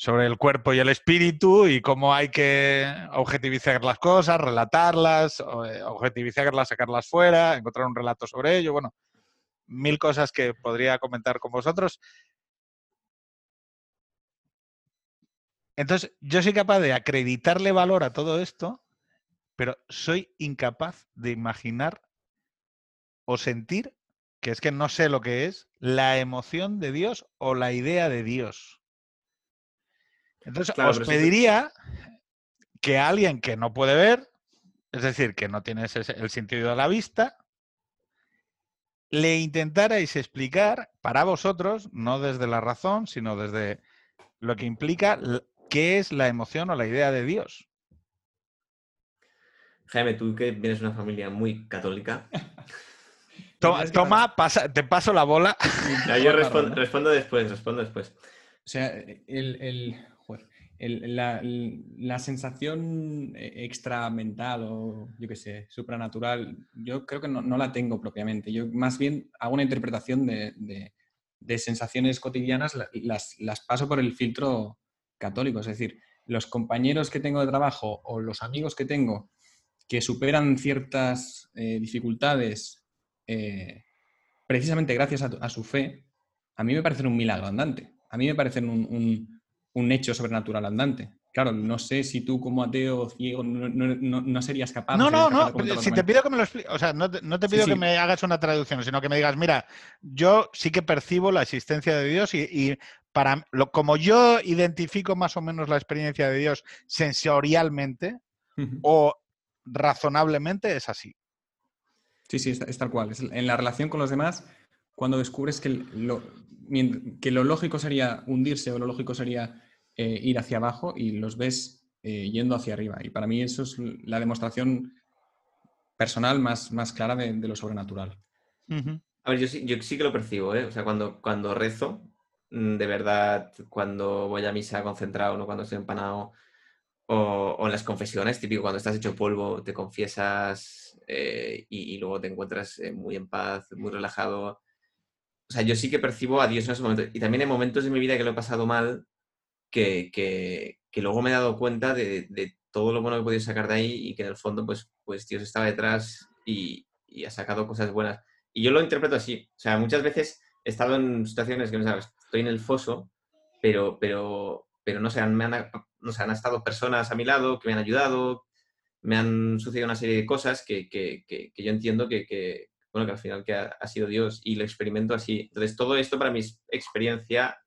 sobre el cuerpo y el espíritu y cómo hay que objetivizar las cosas, relatarlas, eh, objetivizarlas, sacarlas fuera, encontrar un relato sobre ello, bueno, mil cosas que podría comentar con vosotros. Entonces, yo soy capaz de acreditarle valor a todo esto, pero soy incapaz de imaginar o sentir, que es que no sé lo que es, la emoción de Dios o la idea de Dios. Entonces, os pediría que alguien que no puede ver, es decir, que no tiene el sentido de la vista, le intentarais explicar para vosotros, no desde la razón, sino desde lo que implica qué es la emoción o la idea de Dios. Jaime, tú que vienes de una familia muy católica. [laughs] Toma, te paso la bola. yo [laughs] respondo, respondo, después, respondo después. O sea, el, la, sensación e, extramental o, yo qué sé, supranatural, yo creo que no, la tengo propiamente. Yo más bien hago una interpretación de, sensaciones cotidianas, las, las, paso por el filtro católico. Es decir, los compañeros que tengo de trabajo o los amigos que tengo que superan ciertas eh, dificultades eh, precisamente gracias a, su fe, a mí me parecen un milagro andante. A mí me parecen un hecho sobrenatural andante. Claro, no sé si tú como ateo ciego no, serías capaz. No, no, no. Si te pido que me lo expliques, o sea, no te, pido que me hagas una traducción, sino que me digas, mira, yo sí que percibo la existencia de Dios y, para lo, como yo identifico más o menos la experiencia de Dios sensorialmente o razonablemente es así. Sí, sí, es, tal cual. en la relación con los demás, cuando descubres que lo, que lo lógico sería hundirse o lo lógico sería eh, ir hacia abajo y los ves eh, yendo hacia arriba. Y para mí eso es la demostración personal más, más clara de, lo sobrenatural. A ver, yo sí, yo sí que lo percibo, ¿eh? O sea, cuando, cuando rezo, mm, de verdad, cuando voy a misa concentrado, no cuando estoy empanado, o, en las confesiones, típico, cuando estás hecho polvo, te confiesas y, y, luego te encuentras muy en paz, muy relajado, o sea, yo sí que percibo a Dios en esos momentos. Y también en momentos de mi vida que lo he pasado mal, que, que, luego me he dado cuenta de, de, todo lo bueno que he podido sacar de ahí y que en el fondo, pues, pues Dios estaba detrás y, y, ha sacado cosas buenas. Y yo lo interpreto así. O sea, muchas veces he estado en situaciones que no sabes, estoy en el foso, pero, pero, pero no sé, me han, no sé, han estado personas a mi lado que me han ayudado, me han sucedido una serie de cosas que, que, que, que yo entiendo que, que, bueno, que al final que ha, ha, sido Dios y lo experimento así. Entonces, todo esto para mí es experiencia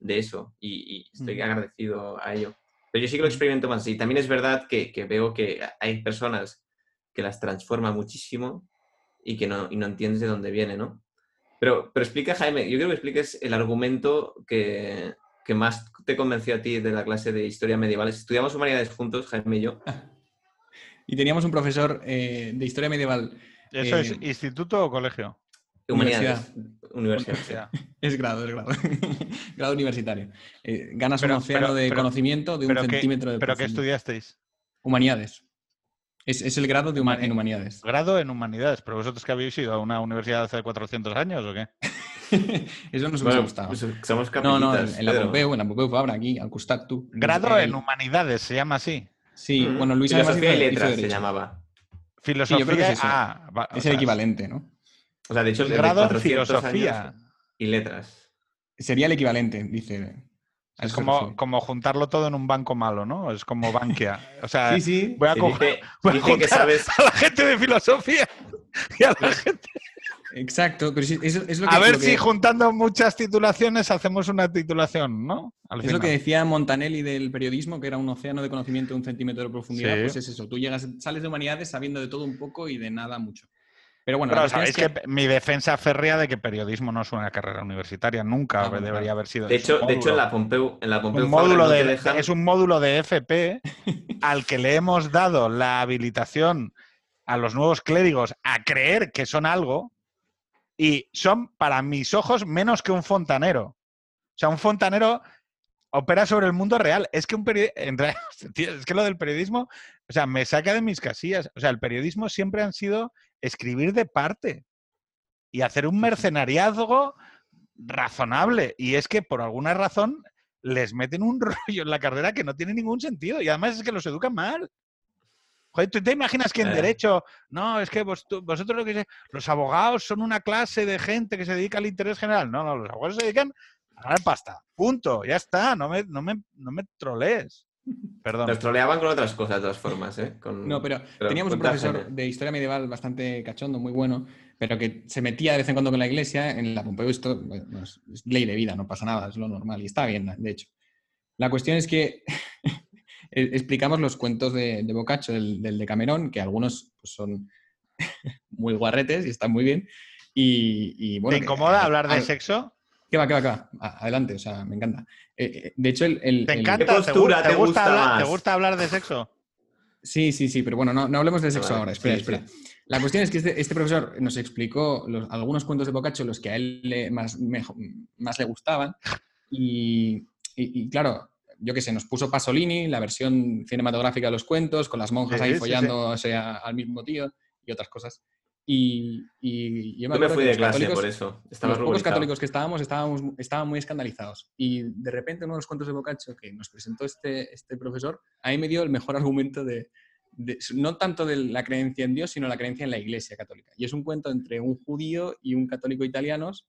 de eso y, y estoy mm. agradecido a ello. Pero yo sí que lo experimento más así. También es verdad que, que, veo que hay personas que las transforma muchísimo y que no, y no entiendes de dónde viene, ¿no? Pero, pero explica, Jaime, yo quiero que expliques el argumento que, que más te convenció a ti de la clase de historia medieval. Estudiamos humanidades juntos, Jaime y yo. [laughs] Y teníamos un profesor eh, de historia medieval. ¿Eso eh, es instituto o colegio? Humanidades. Universidad. Universidad. [laughs] Es grado, es grado. [laughs] grado universitario. Eh, ganas pero, un océano pero, de pero, conocimiento de un centímetro de ¿Pero qué estudiasteis? Humanidades. Es, es, el grado de huma en humanidades. Grado en humanidades. ¿Pero vosotros que habéis ido a una universidad hace 400 años o qué? [laughs] Eso nos bueno, gustado. Pues somos no, no, en, en la Pompeu, en la Pompeu Fabra, aquí, al Custat, tú. Grado en humanidades, se llama así. Sí, mm. bueno, Luis Filosofía además y letras se llamaba. Filosofía, sí, es, ah, va, es el equivalente, ¿no? O sea, de hecho, el grado en filosofía y letras. Sería el equivalente, dice. Es como, como, juntarlo todo en un banco malo, ¿no? Es como Bankia. O sea, sí, sí. voy a, coger, dice, voy a dice que sabes... a la gente de filosofía y a la gente... Exacto, pero sí, es, es, lo que, A ver lo que... si juntando muchas titulaciones hacemos una titulación, ¿no? Al es final. lo que decía Montanelli del periodismo, que era un océano de conocimiento de un centímetro de profundidad. Sí. Pues es eso, tú llegas, sales de humanidades sabiendo de todo un poco y de nada mucho. Pero bueno, Pero sabéis es que... que... mi defensa férrea de que periodismo no es una carrera universitaria, nunca ah, debería claro. haber sido. De hecho, de hecho, en la Pompeu, en la Pompeu un módulo de, dejan... es un módulo de FP [laughs] al que le hemos dado la habilitación a los nuevos clérigos a creer que son algo y son para mis ojos menos que un fontanero. O sea, un fontanero opera sobre el mundo real. Es que un periodista, [laughs] es que lo del periodismo, o sea, me saca de mis casillas. O sea, el periodismo siempre han sido escribir de parte y hacer un mercenariazgo razonable. Y es que por alguna razón les meten un [laughs] rollo en la carrera que no tiene ningún sentido. Y además es que los educan mal. Joder, ¿tú te imaginas que en eh. derecho, no, es que vos, tú, vosotros lo que los abogados son una clase de gente que se dedica al interés general? No, no, los abogados se dedican a ganar pasta. Punto, ya está, no me, no me, no me trolees. Perdón. Nos troleaban con otras cosas, de todas formas, ¿eh? Con... No, pero, pero teníamos un profesor de historia medieval bastante cachondo, muy bueno, pero que se metía de vez en cuando con la iglesia. En la Pompeu esto bueno, es ley de vida, no pasa nada, es lo normal y está bien, de hecho. La cuestión es que [laughs] explicamos los cuentos de, de Boccaccio, del, del, de Camerón, que algunos pues, son [laughs] muy guarretes y están muy bien. Y, y bueno, ¿Te incomoda que, hablar de sexo? ¿Qué va, qué va, qué va? Adelante, o sea, me encanta. Eh, de hecho, el... el ¿Te encanta? ¿Te, postura, ¿te, gusta, hablar, ¿Te gusta hablar de sexo? Sí, sí, sí, pero bueno, no, no hablemos de sexo vale, ahora, espera, sí, espera. Sí. La cuestión es que este, este profesor nos explicó los, algunos cuentos de Boccaccio, los que a él le, más, mejor, más le gustaban, y, y, y claro, yo qué sé, nos puso Pasolini, la versión cinematográfica de los cuentos, con las monjas sí, ahí follando sí, sí. O sea, al mismo tío y otras cosas. Y, y yo me, me fui de clase por eso. Estaba los pocos católicos que estábamos, estábamos estaban muy escandalizados. Y de repente uno de los cuentos de Boccaccio que nos presentó este, este profesor, ahí me dio el mejor [laughs] argumento de, de, no tanto de la creencia en Dios, sino la creencia en la Iglesia católica. Y es un cuento entre un judío y un católico italianos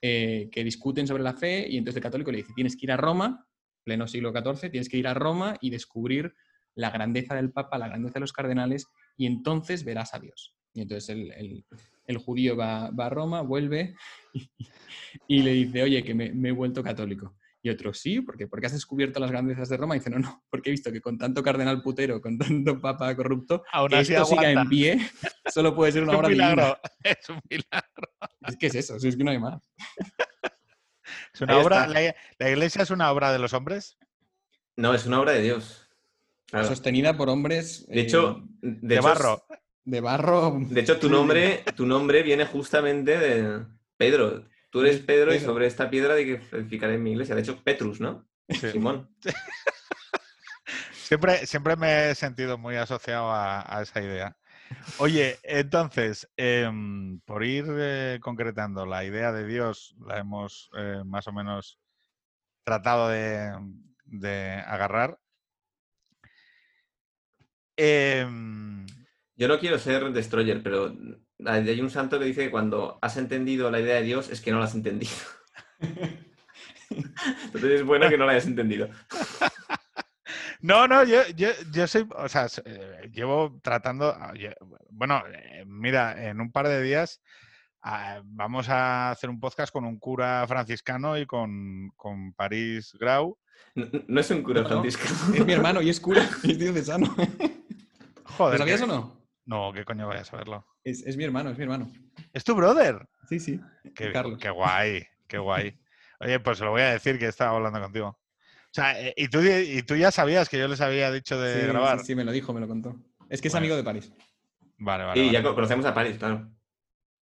eh, que discuten sobre la fe y entonces el católico le dice, tienes que ir a Roma pleno siglo XIV, tienes que ir a Roma y descubrir la grandeza del Papa, la grandeza de los cardenales, y entonces verás a Dios. Y entonces el, el, el judío va, va, a Roma, vuelve y, [laughs] y, le dice, oye, que me, me, he vuelto católico. Y otro, sí, porque porque has descubierto las grandezas de Roma. Y dice, no, no, porque he visto que con tanto cardenal putero, con tanto papa corrupto, Aún que esto siga en pie, solo puede ser una es obra un milagro. divina. [laughs] Es un milagro. Es que es eso, es que no hay más. ¿Es una obra, la, la, iglesia es una obra de los hombres? No, es una obra de Dios. Claro. Sostenida por hombres. De hecho, eh, de, de hecho, barro. De barro. De hecho, tu nombre, tu nombre viene justamente de Pedro. Tú eres Pedro, Pedro. y sobre esta piedra de que edificaré en mi iglesia. De hecho, Petrus, ¿no? Sí. Simón. [laughs] siempre, siempre me he sentido muy asociado a, a esa idea. Oye, entonces, eh, por ir eh, concretando, la idea de Dios la hemos eh, más o menos tratado de, de agarrar. Yo no quiero ser destroyer, pero hay un santo que dice que cuando has entendido la idea de Dios es que no la has entendido. [laughs] Entonces es bueno que no la hayas entendido. No, no, yo, yo, yo soy, o sea, eh, llevo tratando, ah, bueno, eh, mira, en un par de días ah, vamos a hacer un podcast con un cura franciscano y con, con París Grau. No, es un cura franciscano. Es mi hermano y es cura, [laughs] es diocesano. Joder. ¿Lo sabías o no? No, ¿qué coño voy a saberlo? Es, es, mi hermano, es mi hermano. ¿Es tu brother? Sí, sí. Qué, qué guay, qué guay. Oye, pues se lo voy a decir que estaba hablando contigo. Sea, eh, y tú, y tú ya sabías que yo les había dicho de grabar. Sí, sí, me lo dijo, me lo contó. Es que es amigo de París. Vale, vale. Y ya conocemos a París, claro.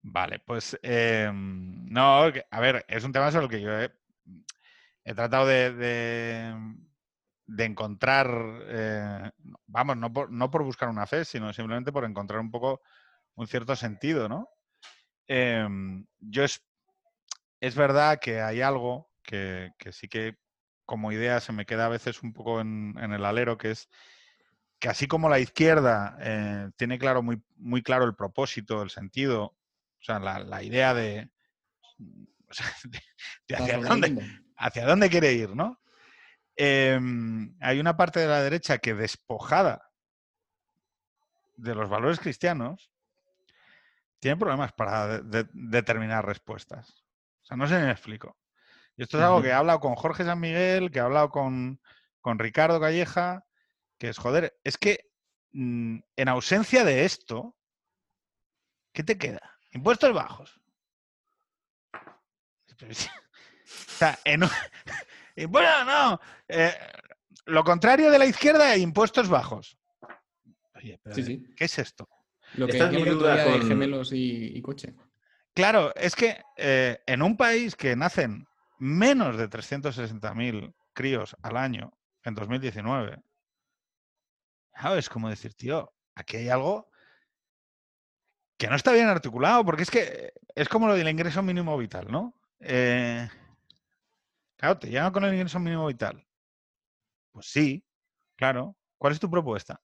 Vale, pues em, no, a ver, es un tema sobre el que yo he, tratado de, de, encontrar, eh, vamos, no por, no por buscar una fe, sino simplemente por encontrar un poco un cierto sentido, ¿no? Em, yo es, es verdad que hay algo que, que sí que como idea se me queda a veces un poco en, el alero, que es que así como la izquierda eh, tiene claro muy, muy claro el propósito, el sentido, o sea, la, idea de, [laughs] hacia, dónde, hacia dónde quiere ir, ¿no? Em, hay una parte de la derecha que despojada de los valores cristianos tiene problemas para determinar respuestas. O sea, no sé si me explico. Y esto es algo que he hablado con Jorge San Miguel, que he hablado con, Ricardo Calleja, que es, joder, es que mm, en ausencia de esto, ¿qué te queda? Impuestos bajos. [laughs] o sea, en, [laughs] bueno, no. Eh, lo contrario de la izquierda, impuestos bajos. Oye, ¿qué es esto? Lo que yo de gemelos y, coche. Claro, es que eh, en un país que nacen menos de 360.000 críos al año en 2019. Es como decir, tío, aquí hay algo que no está bien articulado, porque es que es como lo del ingreso mínimo vital, ¿no? Eh, claro, te llegan con el ingreso mínimo vital. Pues sí, claro. ¿Cuál es tu propuesta?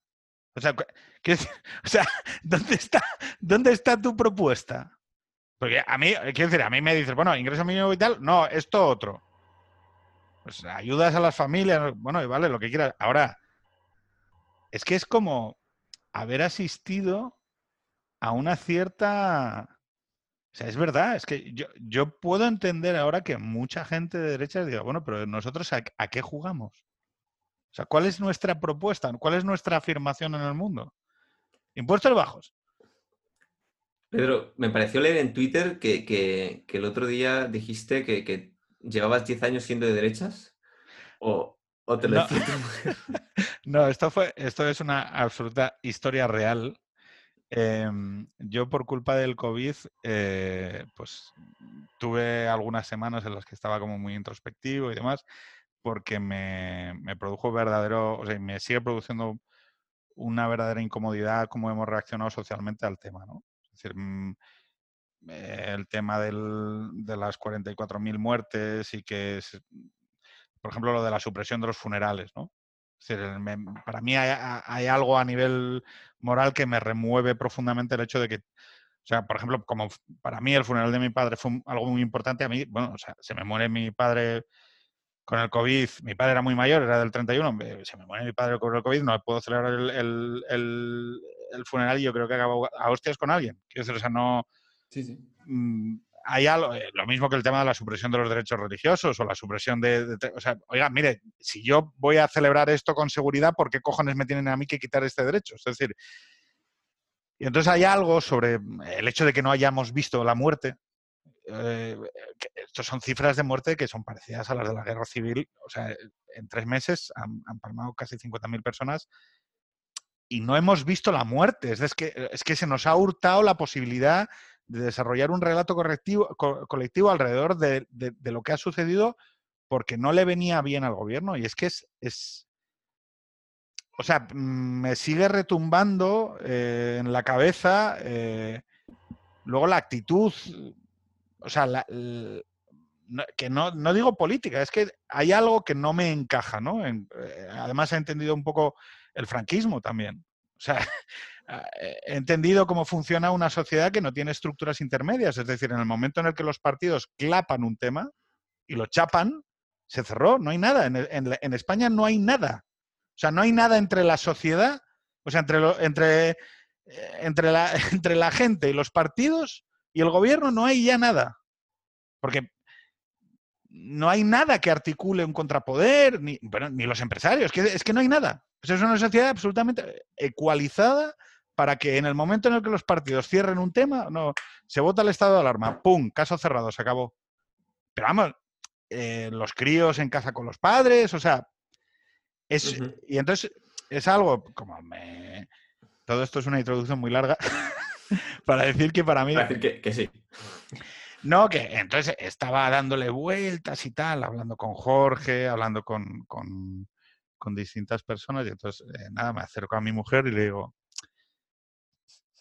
O sea, [laughs] o sea ¿dónde, está, ¿dónde está tu propuesta? Porque a mí, quiero decir, a mí me dices, bueno, ingreso mínimo vital, no, esto otro. Pues ayudas a las familias, bueno, y vale, lo que quieras. Ahora, es que es como haber asistido a una cierta... O sea, es verdad, es que yo, yo puedo entender ahora que mucha gente de derecha diga, bueno, pero nosotros a qué jugamos? O sea, ¿cuál es nuestra propuesta? ¿Cuál es nuestra afirmación en el mundo? Impuestos bajos. Pedro, me pareció leer en Twitter que, el otro día dijiste que, llevabas 10 años siendo de derechas. ¿O, te lo no. [laughs] no, esto, fue, esto es una absoluta historia real. Em, yo por culpa del COVID, eh, pues tuve algunas semanas en las que estaba como muy introspectivo y demás, porque me, me produjo verdadero, o sea, me sigue produciendo una verdadera incomodidad cómo hemos reaccionado socialmente al tema, ¿no? Es decir, mm, el tema del, de las 44.000 muertes y que es, por ejemplo, lo de la supresión de los funerales, ¿no? Es decir, para mí hay, algo a nivel moral que me remueve profundamente el hecho de que, o sea, por ejemplo, como para mí el funeral de mi padre fue algo muy importante, a mí, bueno, o sea, se me muere mi padre con el COVID, mi padre era muy mayor, era del 31, se me muere mi padre con el COVID, no puedo celebrar el, el funeral y yo creo que acabo a hostias con alguien. Quiero decir, o sea, no... Sí, sí. Mm, hay algo, eh, lo mismo que el tema de la supresión de los derechos religiosos o la supresión de, O sea, oiga, mire, si yo voy a celebrar esto con seguridad, ¿por qué cojones me tienen a mí que quitar este derecho? Es decir, y entonces hay algo sobre el hecho de que no hayamos visto la muerte. Eh, estos son cifras de muerte que son parecidas a las de la guerra civil. O sea, en tres meses han, han palmado casi 50.000 personas y no hemos visto la muerte. Es que, es que se nos ha hurtado la posibilidad de desarrollar un relato colectivo alrededor de, lo que ha sucedido porque no le venía bien al gobierno. Y es que es... es o sea, me sigue retumbando eh, en la cabeza eh, luego la actitud, o sea, que no, no, digo política, es que hay algo que no me encaja, ¿no? Eh, además he entendido un poco el franquismo también. O sea, [laughs] he entendido cómo funciona una sociedad que no tiene estructuras intermedias. Es decir, en el momento en el que los partidos clapan un tema y lo chapan, se cerró, no hay nada. En, España no hay nada. O sea, no hay nada entre la sociedad, o sea, entre, entre, eh, entre, la, [laughs] entre la gente y los partidos y el gobierno no hay ya nada. Porque no hay nada que articule un contrapoder, ni, ni los empresarios, es que no hay nada. Es una sociedad absolutamente ecualizada para que en el momento en el que los partidos cierren un tema, no, se vota el estado de alarma, ¡pum! Caso cerrado, se acabó. Pero vamos, eh, los críos en casa con los padres, o sea, es, y entonces es algo como me... Todo esto es una introducción muy larga [laughs] para decir que para mí... Para decir que sí. No, que entonces estaba dándole vueltas y tal, hablando con Jorge, hablando con, con, distintas personas, y entonces eh, nada, me acerco a mi mujer y le digo,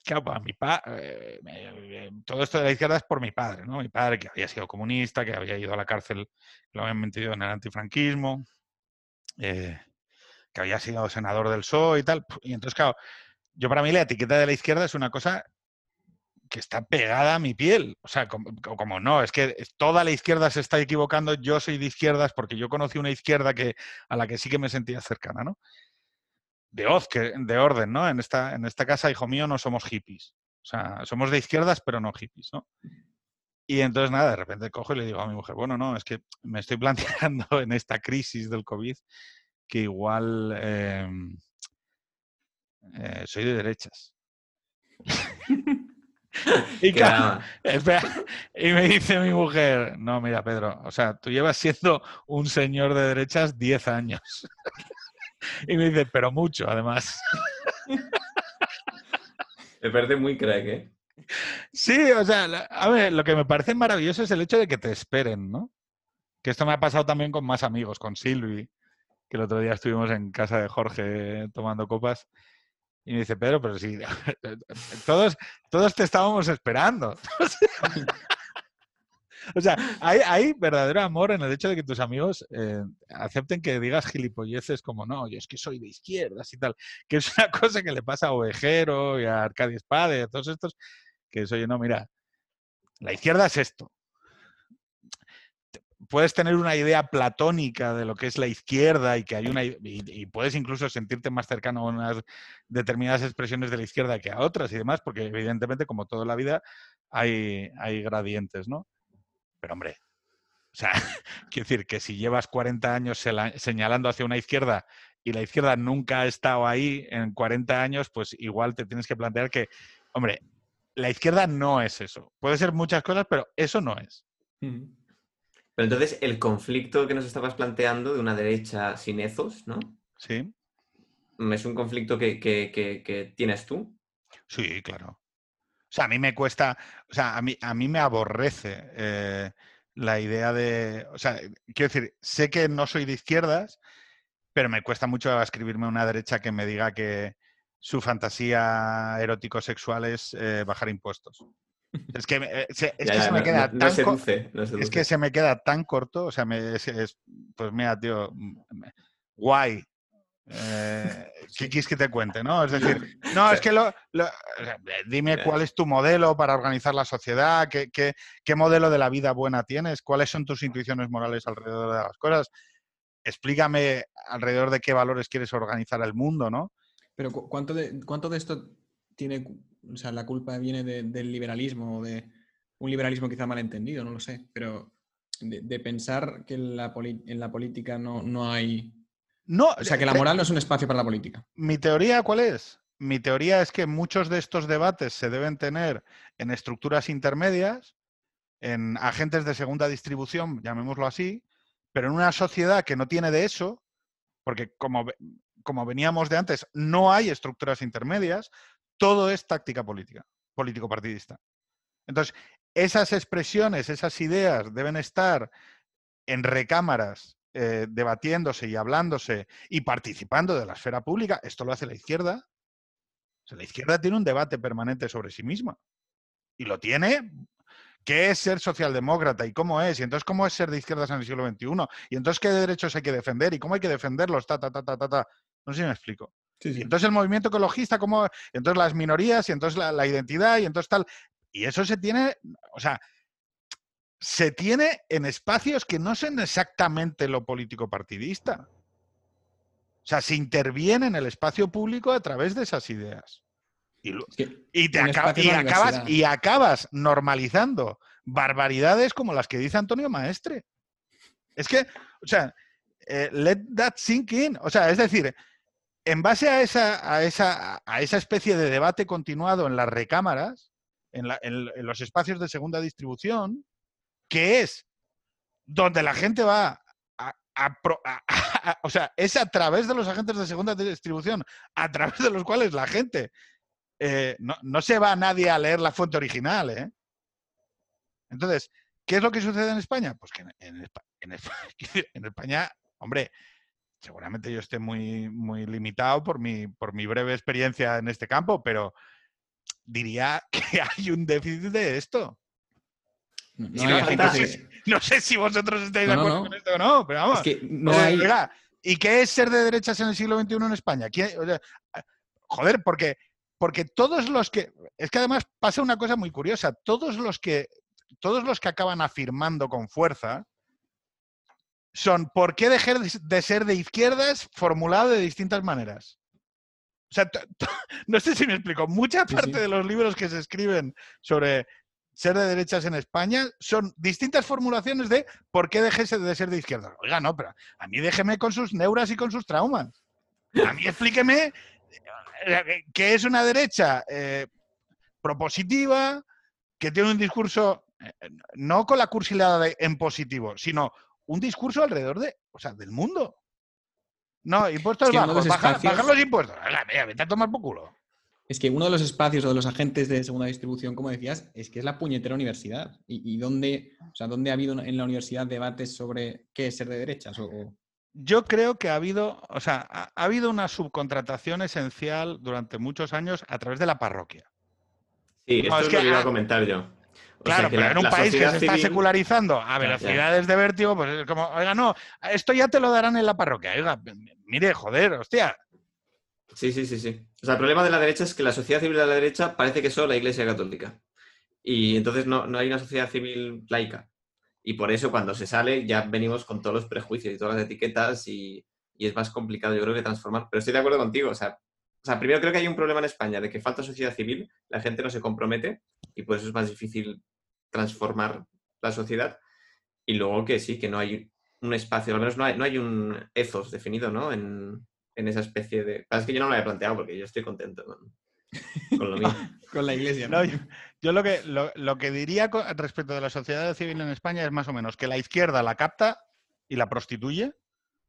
claro, mi padre, eh, todo esto de la izquierda es por mi padre, ¿no? Mi padre que había sido comunista, que había ido a la cárcel, lo habían metido en el antifranquismo, eh, que había sido senador del PSOE y tal. Y entonces, claro, yo para mí la etiqueta de la izquierda es una cosa que está pegada a mi piel. O sea, como, no, es que toda la izquierda se está equivocando, yo soy de izquierdas porque yo conocí una izquierda que, a la que sí que me sentía cercana, ¿no? De que, de orden, ¿no? En esta, en esta casa, hijo mío, no somos hippies. O sea, somos de izquierdas, pero no hippies, ¿no? Y entonces, nada, de repente cojo y le digo a mi mujer, bueno, no, es que me estoy [laughs] planteando en esta crisis del COVID que igual em, eh, soy de derechas. [laughs] [laughs] y, y me dice mi mujer, no, mira, Pedro, o sea, tú llevas siendo un señor de derechas 10 años. [laughs] y me dice, pero mucho, además. Me parece muy crack, ¿eh? Sí, o sea, a ver, lo que me parece maravilloso es el hecho de que te esperen, ¿no? Que esto me ha pasado también con más amigos, con Silvi, que el otro día estuvimos en casa de Jorge tomando copas y me dice, Pedro, pero si [laughs] todos, todos te estábamos esperando. [laughs] o sea, hay, verdadero amor en el hecho de que tus amigos eh, acepten que digas gilipolleces como, no, yo es que soy de izquierdas y tal, que es una [laughs] cosa que le pasa a Ovejero y a Arcadio Spade, a todos estos, que soy, no, mira, la izquierda es esto, puedes tener una idea platónica de lo que es la izquierda y que hay una y, puedes incluso sentirte más cercano a unas determinadas expresiones de la izquierda que a otras y demás, porque evidentemente, como toda la vida, hay, hay gradientes, ¿no? Pero hombre, o sea, [laughs] quiero decir que si llevas 40 años señalando hacia una izquierda y la izquierda nunca ha estado ahí en 40 años, pues igual te tienes que plantear que, hombre, la izquierda no es eso. Puede ser muchas cosas, pero eso no es. Pero entonces, el conflicto que nos estabas planteando de una derecha sin ethos, ¿no? Sí. Mm, ¿Es un conflicto que, tienes tú? Sí, claro. O sea, a mí me cuesta, o sea, a mí, a mí me aborrece eh, la idea de, o sea, quiero decir, sé que no soy de izquierdas, pero me cuesta mucho escribirme una derecha que me diga que su fantasía erótico-sexual es eh, bajar impuestos. Es que, eh, se, es que se me queda tan Es que se me queda tan corto. O sea, me, es, pues mira, tío, guay. Eh, ¿Qué quieres que te cuente? ¿no? Es decir, [laughs] no, es que lo, dime cuál es tu modelo para organizar la sociedad, qué, qué, qué modelo de la vida buena tienes, cuáles son tus intuiciones morales alrededor de las cosas. Explícame alrededor de qué valores quieres organizar el mundo, ¿no? Pero ¿cuánto de, cuánto de esto tiene o sea, la culpa viene del liberalismo o de un liberalismo quizá malentendido, no lo sé, pero de, pensar que en la, política no, hay... No, o sea, que la moral no es un espacio para la política. ¿Mi teoría cuál es? Mi teoría es que muchos de estos debates se deben tener en estructuras intermedias, en agentes de segunda distribución, llamémoslo así, pero en una sociedad que no tiene de eso, porque como, como veníamos de antes, no hay estructuras intermedias, todo es táctica política, político-partidista. Entonces, esas expresiones, esas ideas deben estar en recámaras eh, debatiéndose y hablándose y participando de la esfera pública. Esto lo hace la izquierda. la izquierda tiene un debate permanente sobre sí misma. Y lo tiene. ¿Qué es ser socialdemócrata y cómo es? Y entonces, ¿cómo es ser de izquierdas en el siglo XXI? Y entonces, ¿qué derechos hay que defender y cómo hay que defenderlos? Ta, ta, ta, ta, ta, ta. No sé si me explico. Y entonces el movimiento ecologista, como entonces las minorías, y entonces la, la, identidad, y entonces tal. Y eso se tiene, o sea, se tiene en espacios que no son exactamente lo político partidista. O sea, se interviene en el espacio público a través de esas ideas. Y, y te y, acabas, y acabas normalizando barbaridades como las que dice Antonio Maestre. Es que, o sea, eh, let that sink in. O sea, es decir, en base a esa, a esa, a esa especie de debate continuado en las recámaras, en, los espacios de segunda distribución, que es donde la gente va [laughs] o sea, es a través de los agentes de segunda distribución, a través de los cuales la gente eh, no, se va a nadie a leer la fuente original. ¿eh? Entonces, ¿qué es lo que sucede en España? Pues que en, [laughs] España, hombre, seguramente yo esté muy, muy limitado por mi, por mi breve experiencia en este campo, pero diría [laughs] que hay un déficit de esto. No, sé, si vosotros estáis de acuerdo con esto o no, pero vamos. ¿Y qué es ser de derechas en el siglo XXI en España? joder, porque, porque todos los que. Es que además pasa una cosa muy curiosa. Todos los que, todos los que acaban afirmando con fuerza son ¿por qué dejar de ser de izquierdas formulado de distintas maneras? O sea, [laughs] no sé si me explico. Mucha parte de los libros que se escriben sobre ser de derechas en España son distintas formulaciones de por qué dejese de ser de izquierda. Oiga, no, pero a mí déjeme con sus neuras y con sus traumas. A mí explíqueme eh, qué es una derecha eh, propositiva, que tiene un discurso eh, no con la cursilada en positivo, sino un discurso alrededor de, o sea, del mundo. No, impuestos bajos, bajar, los impuestos. Venga, vete a tomar por culo. Es que uno de los espacios o de los agentes de segunda distribución, como decías, es que es la puñetera universidad. ¿Y, dónde, o sea, dónde ha habido en la universidad debates sobre qué es ser de derechas? O, Yo creo que ha habido, o sea, ha, habido una subcontratación esencial durante muchos años a través de la parroquia. Sí, esto es, lo que iba a comentar yo. Claro, pero en un país que se está secularizando a velocidades de vértigo, pues es como, oiga, no, esto ya te lo darán en la parroquia. Oiga, mire, joder, hostia, Sí, sí, sí, sí. O sea, el problema de la derecha es que la sociedad civil de la derecha parece que es solo la Iglesia Católica. Y entonces no, hay una sociedad civil laica. Y por eso cuando se sale ya venimos con todos los prejuicios y todas las etiquetas y, es más complicado, yo creo, que transformar. Pero estoy de acuerdo contigo. O sea, o sea, primero creo que hay un problema en España de que falta sociedad civil, la gente no se compromete y por eso es más difícil transformar la sociedad. Y luego que sí, que no hay un espacio, al menos no hay, no hay un ethos definido, ¿no? En, en esa especie de... Es que yo no lo había planteado porque yo estoy contento con, lo [laughs] mío. con la iglesia. ¿no? yo, lo, que, lo, que diría respecto de la sociedad civil en España es más o menos que la izquierda la capta y la prostituye.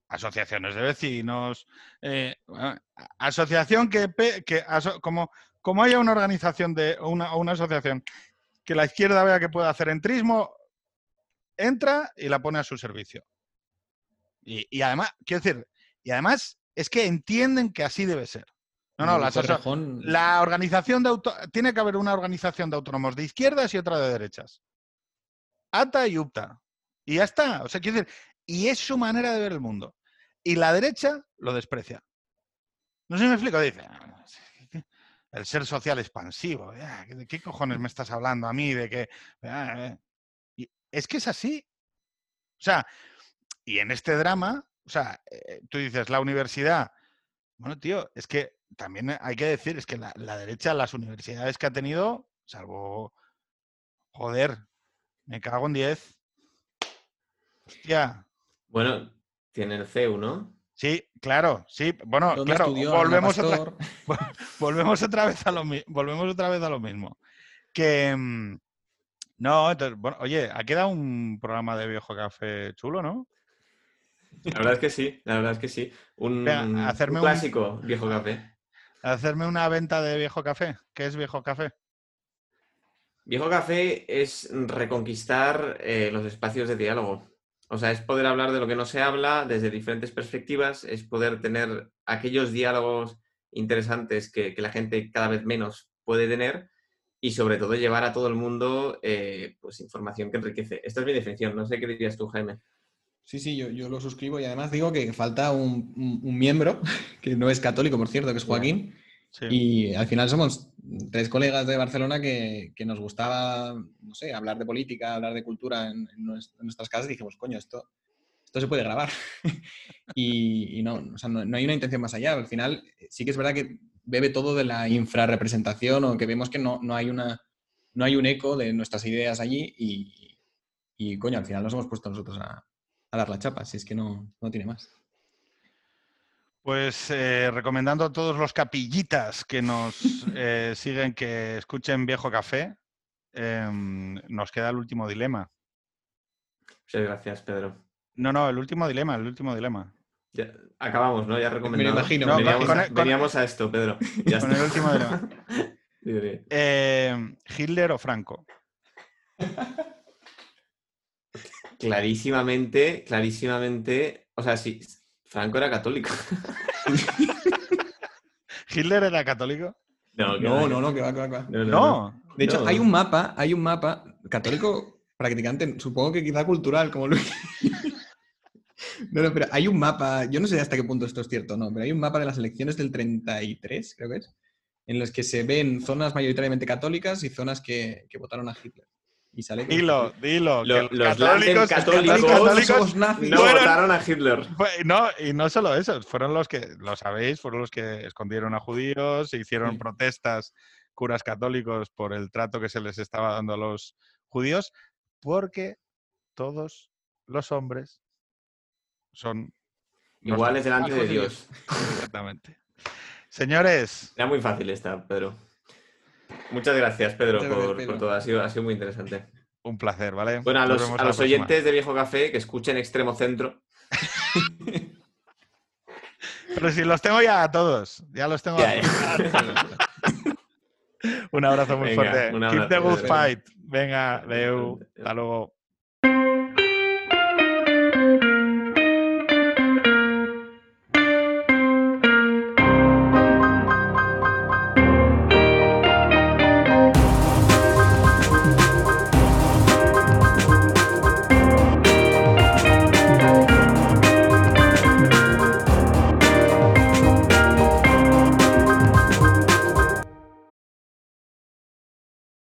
Asociaciones de vecinos, eh, asociación que, que como, como haya una organización de una, una asociación que la izquierda vea que puede hacer entrismo, entra y la pone a su servicio. Y, y además, quiero decir, y además es que entienden que así debe ser. No, no, la, organización de auto, tiene que haber una organización de autónomos de izquierdas y otra de derechas. ATA y UPTA. Y ya está. O sea, quiero decir, y es su manera de ver el mundo. Y la derecha lo desprecia. No sé si me explico. Dice, el ser social expansivo. ¿De qué cojones me estás hablando a mí? De que. Ah, eh". Es que es así. O sea, y en este drama, o sea, eh, tú dices, la universidad. Bueno, tío, es que también hay que decir, es que la, derecha, las universidades que ha tenido, salvo. Joder, me cago en 10. Hostia. Bueno, tiene el CEU, ¿no? Sí, claro, sí. Bueno, claro, volvemos otra, [laughs] volvemos otra vez a lo volvemos otra vez a lo mismo. Que mm, no, entonces, bueno, oye, ha quedado un programa de viejo café chulo, ¿no? La verdad es que sí, la verdad es que sí. Un, clásico viejo café. Hacerme una venta de viejo café. ¿Qué es viejo café? Viejo café es reconquistar eh, los espacios de diálogo. O sea, es poder hablar de lo que no se habla desde diferentes perspectivas, es poder tener aquellos diálogos interesantes que, la gente cada vez menos puede tener y sobre todo llevar a todo el mundo eh, pues información que enriquece. Esta es mi definición, no sé qué dirías tú, Jaime. Sí, sí, yo, yo lo suscribo y además digo que falta un, un- un miembro, [laughs] que no es católico, por cierto, que es Joaquín, Sí. y al final somos tres colegas de Barcelona que, que nos gustaba, no sé, hablar de política, hablar de cultura en, en nues- en nuestras casas dijimos, coño, esto, esto se puede grabar. [laughs] y, y no, o sea, no, no hay una intención más allá. Al final eh, sí que es verdad que bebe todo de la infrarrepresentación o que vemos que no, no hay una no hay un eco de nuestras ideas allí y, y, coño, al final nos hemos puesto nosotros a, a dar la chapa, si es que no, no tiene más. Pues eh, recomendando a todos los capillitas que nos [laughs] eh, siguen que escuchen Viejo Café, em, nos queda el último dilema. Muchas gracias, Pedro. No, no, el último dilema, el último dilema. Ya, acabamos, ¿no? Ya recomendado. imagino, me veníamos, imagino. Con- con- veníamos a esto, Pedro. [laughs] Ya Con está. el último dilema. [laughs] Em, ¿Hitler o Franco? Clarísimamente, clarísimamente. O sea, sí, Franco era católico. [laughs] ¿Hitler era católico? No, No, no, no, que va, que va, que va. no, no, no. No. De hecho, No. hay un mapa, hay un mapa católico practicante, supongo que quizá cultural, como Luis. [laughs] No, no, pero hay un mapa, yo no sé hasta qué punto esto es cierto no, pero hay un mapa de las elecciones del 33, creo que es, en los que se ven zonas mayoritariamente católicas y zonas que, que votaron a Hitler. Y sale que- Dilo, dilo. Lo- que los católicos, católicos- los católicos nazis. No fueron- votaron a Hitler. Fue- no, y no solo eso, fueron los que, lo sabéis, fueron los que escondieron a judíos, se hicieron Sí. protestas curas católicos por el trato que se les estaba dando a los judíos, porque todos los hombres son Iguales delante de Dios. Exactamente. Señores, Era muy fácil esta, Pedro. Muchas gracias, Pedro, Muchas gracias, por, Pedro. por todo. Ha sido, ha sido muy interesante. un placer, ¿vale? Bueno, a los, a próxima. oyentes de Viejo Café que escuchen Extremo Centro. [laughs] Pero si los tengo ya a todos, ya los tengo Ya, a ya. [laughs] Un abrazo muy Venga, fuerte. un Keep the good fight. Venga. Hasta luego.